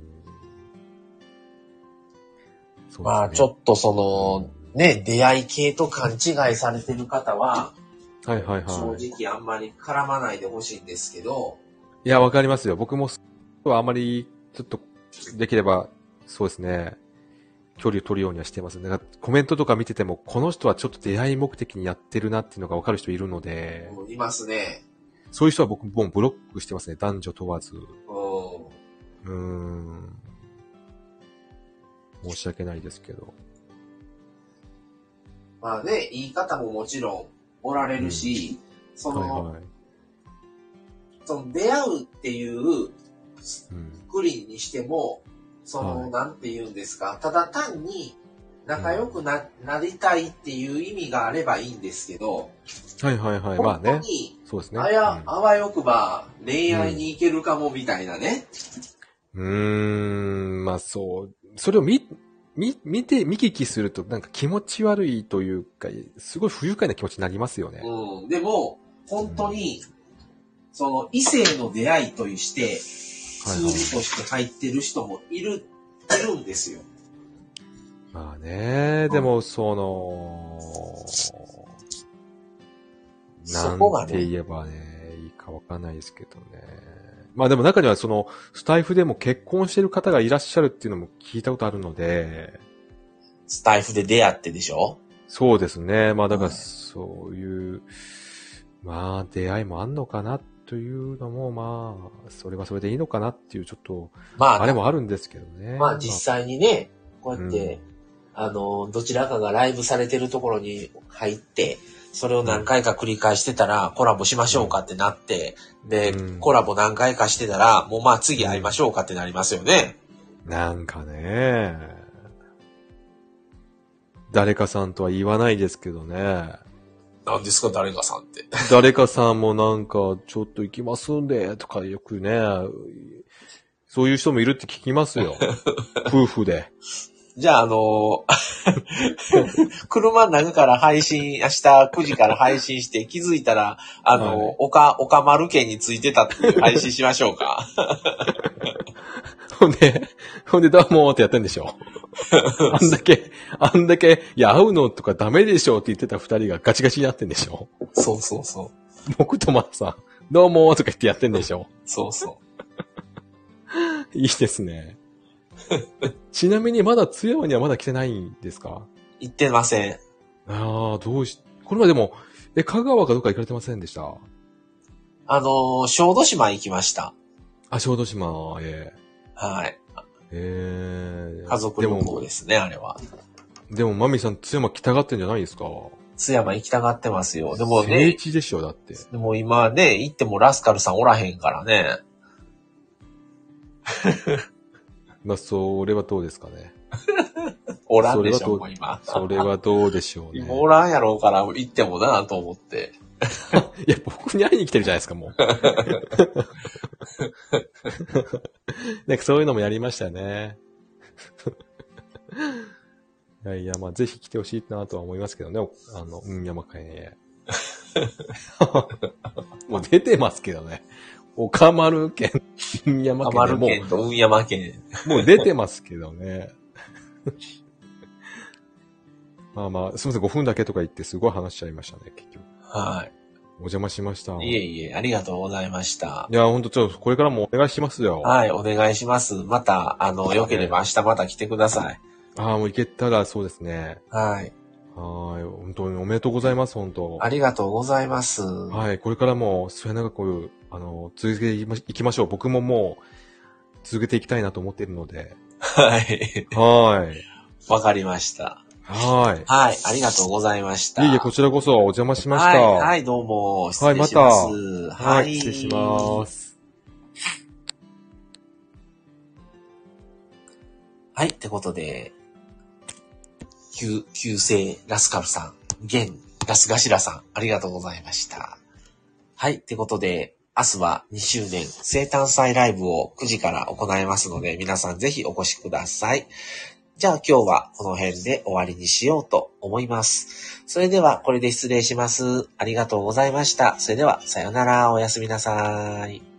ねまあちょっとその、ね、出会い系と勘違いされてる方は、はいはい正はい。直あんまり絡まないでほしいんですけど、いや、わかりますよ。僕も、あまり、ちょっと、できれば、そうですね。距離を取るようにはしてますね。だからコメントとか見てても、この人はちょっと出会い目的にやってるなっていうのがわかる人いるので、いますね。そういう人は僕もうブロックしてますね。男女問わず。うん。申し訳ないですけど。まあね、言い方ももちろんおられるし、その、はいはい。その出会うっていううん。グリーンにしても、その、はいなんて言うんですか、ただ単に仲良くな,、なりたいっていう意味があればいいんですけど、はいはいはい。まあね。に、そうですね。あや、あわよくば恋愛に行けるかもみたいなね。うん、うーんまあそう。それを見、見、見て、見聞きするとなんか気持ち悪いというか、すごい不愉快な気持ちになりますよね。うん。でも、本当に、その異性の出会いとして、ツールとして入ってる人もいる、いるんですよ。まあね、でも、その、なんて言えばね、いいかわかんないですけどね。まあでも中にはその、スタイフでも結婚してる方がいらっしゃるっていうのも聞いたことあるので、スタイフで出会ってでしょ？そうですね。まあだからはいそういう、まあ出会いもあんのかなというのも、まあ、それはそれでいいのかなっていうちょっと、まあ、あれもあるんですけどね。まあ実際にね、こうやって、あの、どちらかがライブされてるところに入って、それを何回か繰り返してたら、コラボしましょうかってなって、で、うんコラボ何回かしてたら、もうまあ次会いましょうかってなりますよね。なんかね、誰かさんとは言わないですけどね。何ですか、誰かさんって。誰かさんもなんか、ちょっと行きますんで、とかよくね、そういう人もいるって聞きますよ。夫婦で。じゃあ、あの 車の中から配信、明日9時から配信して気づいたら、あの、はい岡、岡丸家についてたっていう配信しましょうか。ほんで、ほんで、どうもってやってんでしょ。あんだけ、あんだけ、いや、会うのとかダメでしょって言ってた二人がガチガチになってんでしょ。そうそうそう。僕とマーさん、どうもとか言ってやってんでしょ。そうそう。いいですね。ちなみにまだ津山にはまだ来てないんですか？言ってません。ああ、どうし、これまでも、え、香川かどっか行かれてませんでした？あの、小豆島行きました。あ、小豆島へ。はい。えー、家族旅行ですね、あれは。でも、マミさん、津山来たがってんじゃないですか？津山行きたがってますよ。でも聖ね、地でしょ、だって。でも今ね、行ってもラスカルさんおらへんからね。まあ、それはどうですかね。おらんでしょ、うもう今。それはどうでしょうね。今おらんやろうから行ってもなと思って。いや、僕に会いに来てるじゃないですか、もう。なんかそういうのもやりましたよね。いやいや、まあ、ぜひ来てほしいなとは思いますけどね、あの、うん、山県へ。もう出てますけどね。岡丸県、うん、山県でも浜県と運山県。う、もう出てますけどね。まあまあ、すみません、5分だけとか言ってすごい話しちゃいましたね、結局。はお邪魔しました。い。いえいえ、ありがとうございましたい。や、ほんと、ちょっと、これからもお願いしますよ。はい、お願いします。また、あの、良ければ明日また来てください。ああ、もう行けたらそうですね。はい。はい。本当におめでとうございます、本当。ありがとうございます。はい。これからも、末永く、あの、続けていきましょう。僕ももう、続けていきたいなと思っているので。はい。はい。わかりました。はい。はい、ありがとうございました。いえいえ、こちらこそお邪魔しました。はい、はい、どうも。失礼します。はい、失礼します。はい、ってことで、旧、旧姓ラスカルさん、現ラスガシラさん、ありがとうございました。はい、ってことで、明日は2周年生誕祭ライブを9時から行いますので、皆さんぜひお越しください。じゃあ今日はこの辺で終わりにしようと思います。それではこれで失礼します。ありがとうございました。それではさよなら、おやすみなさい。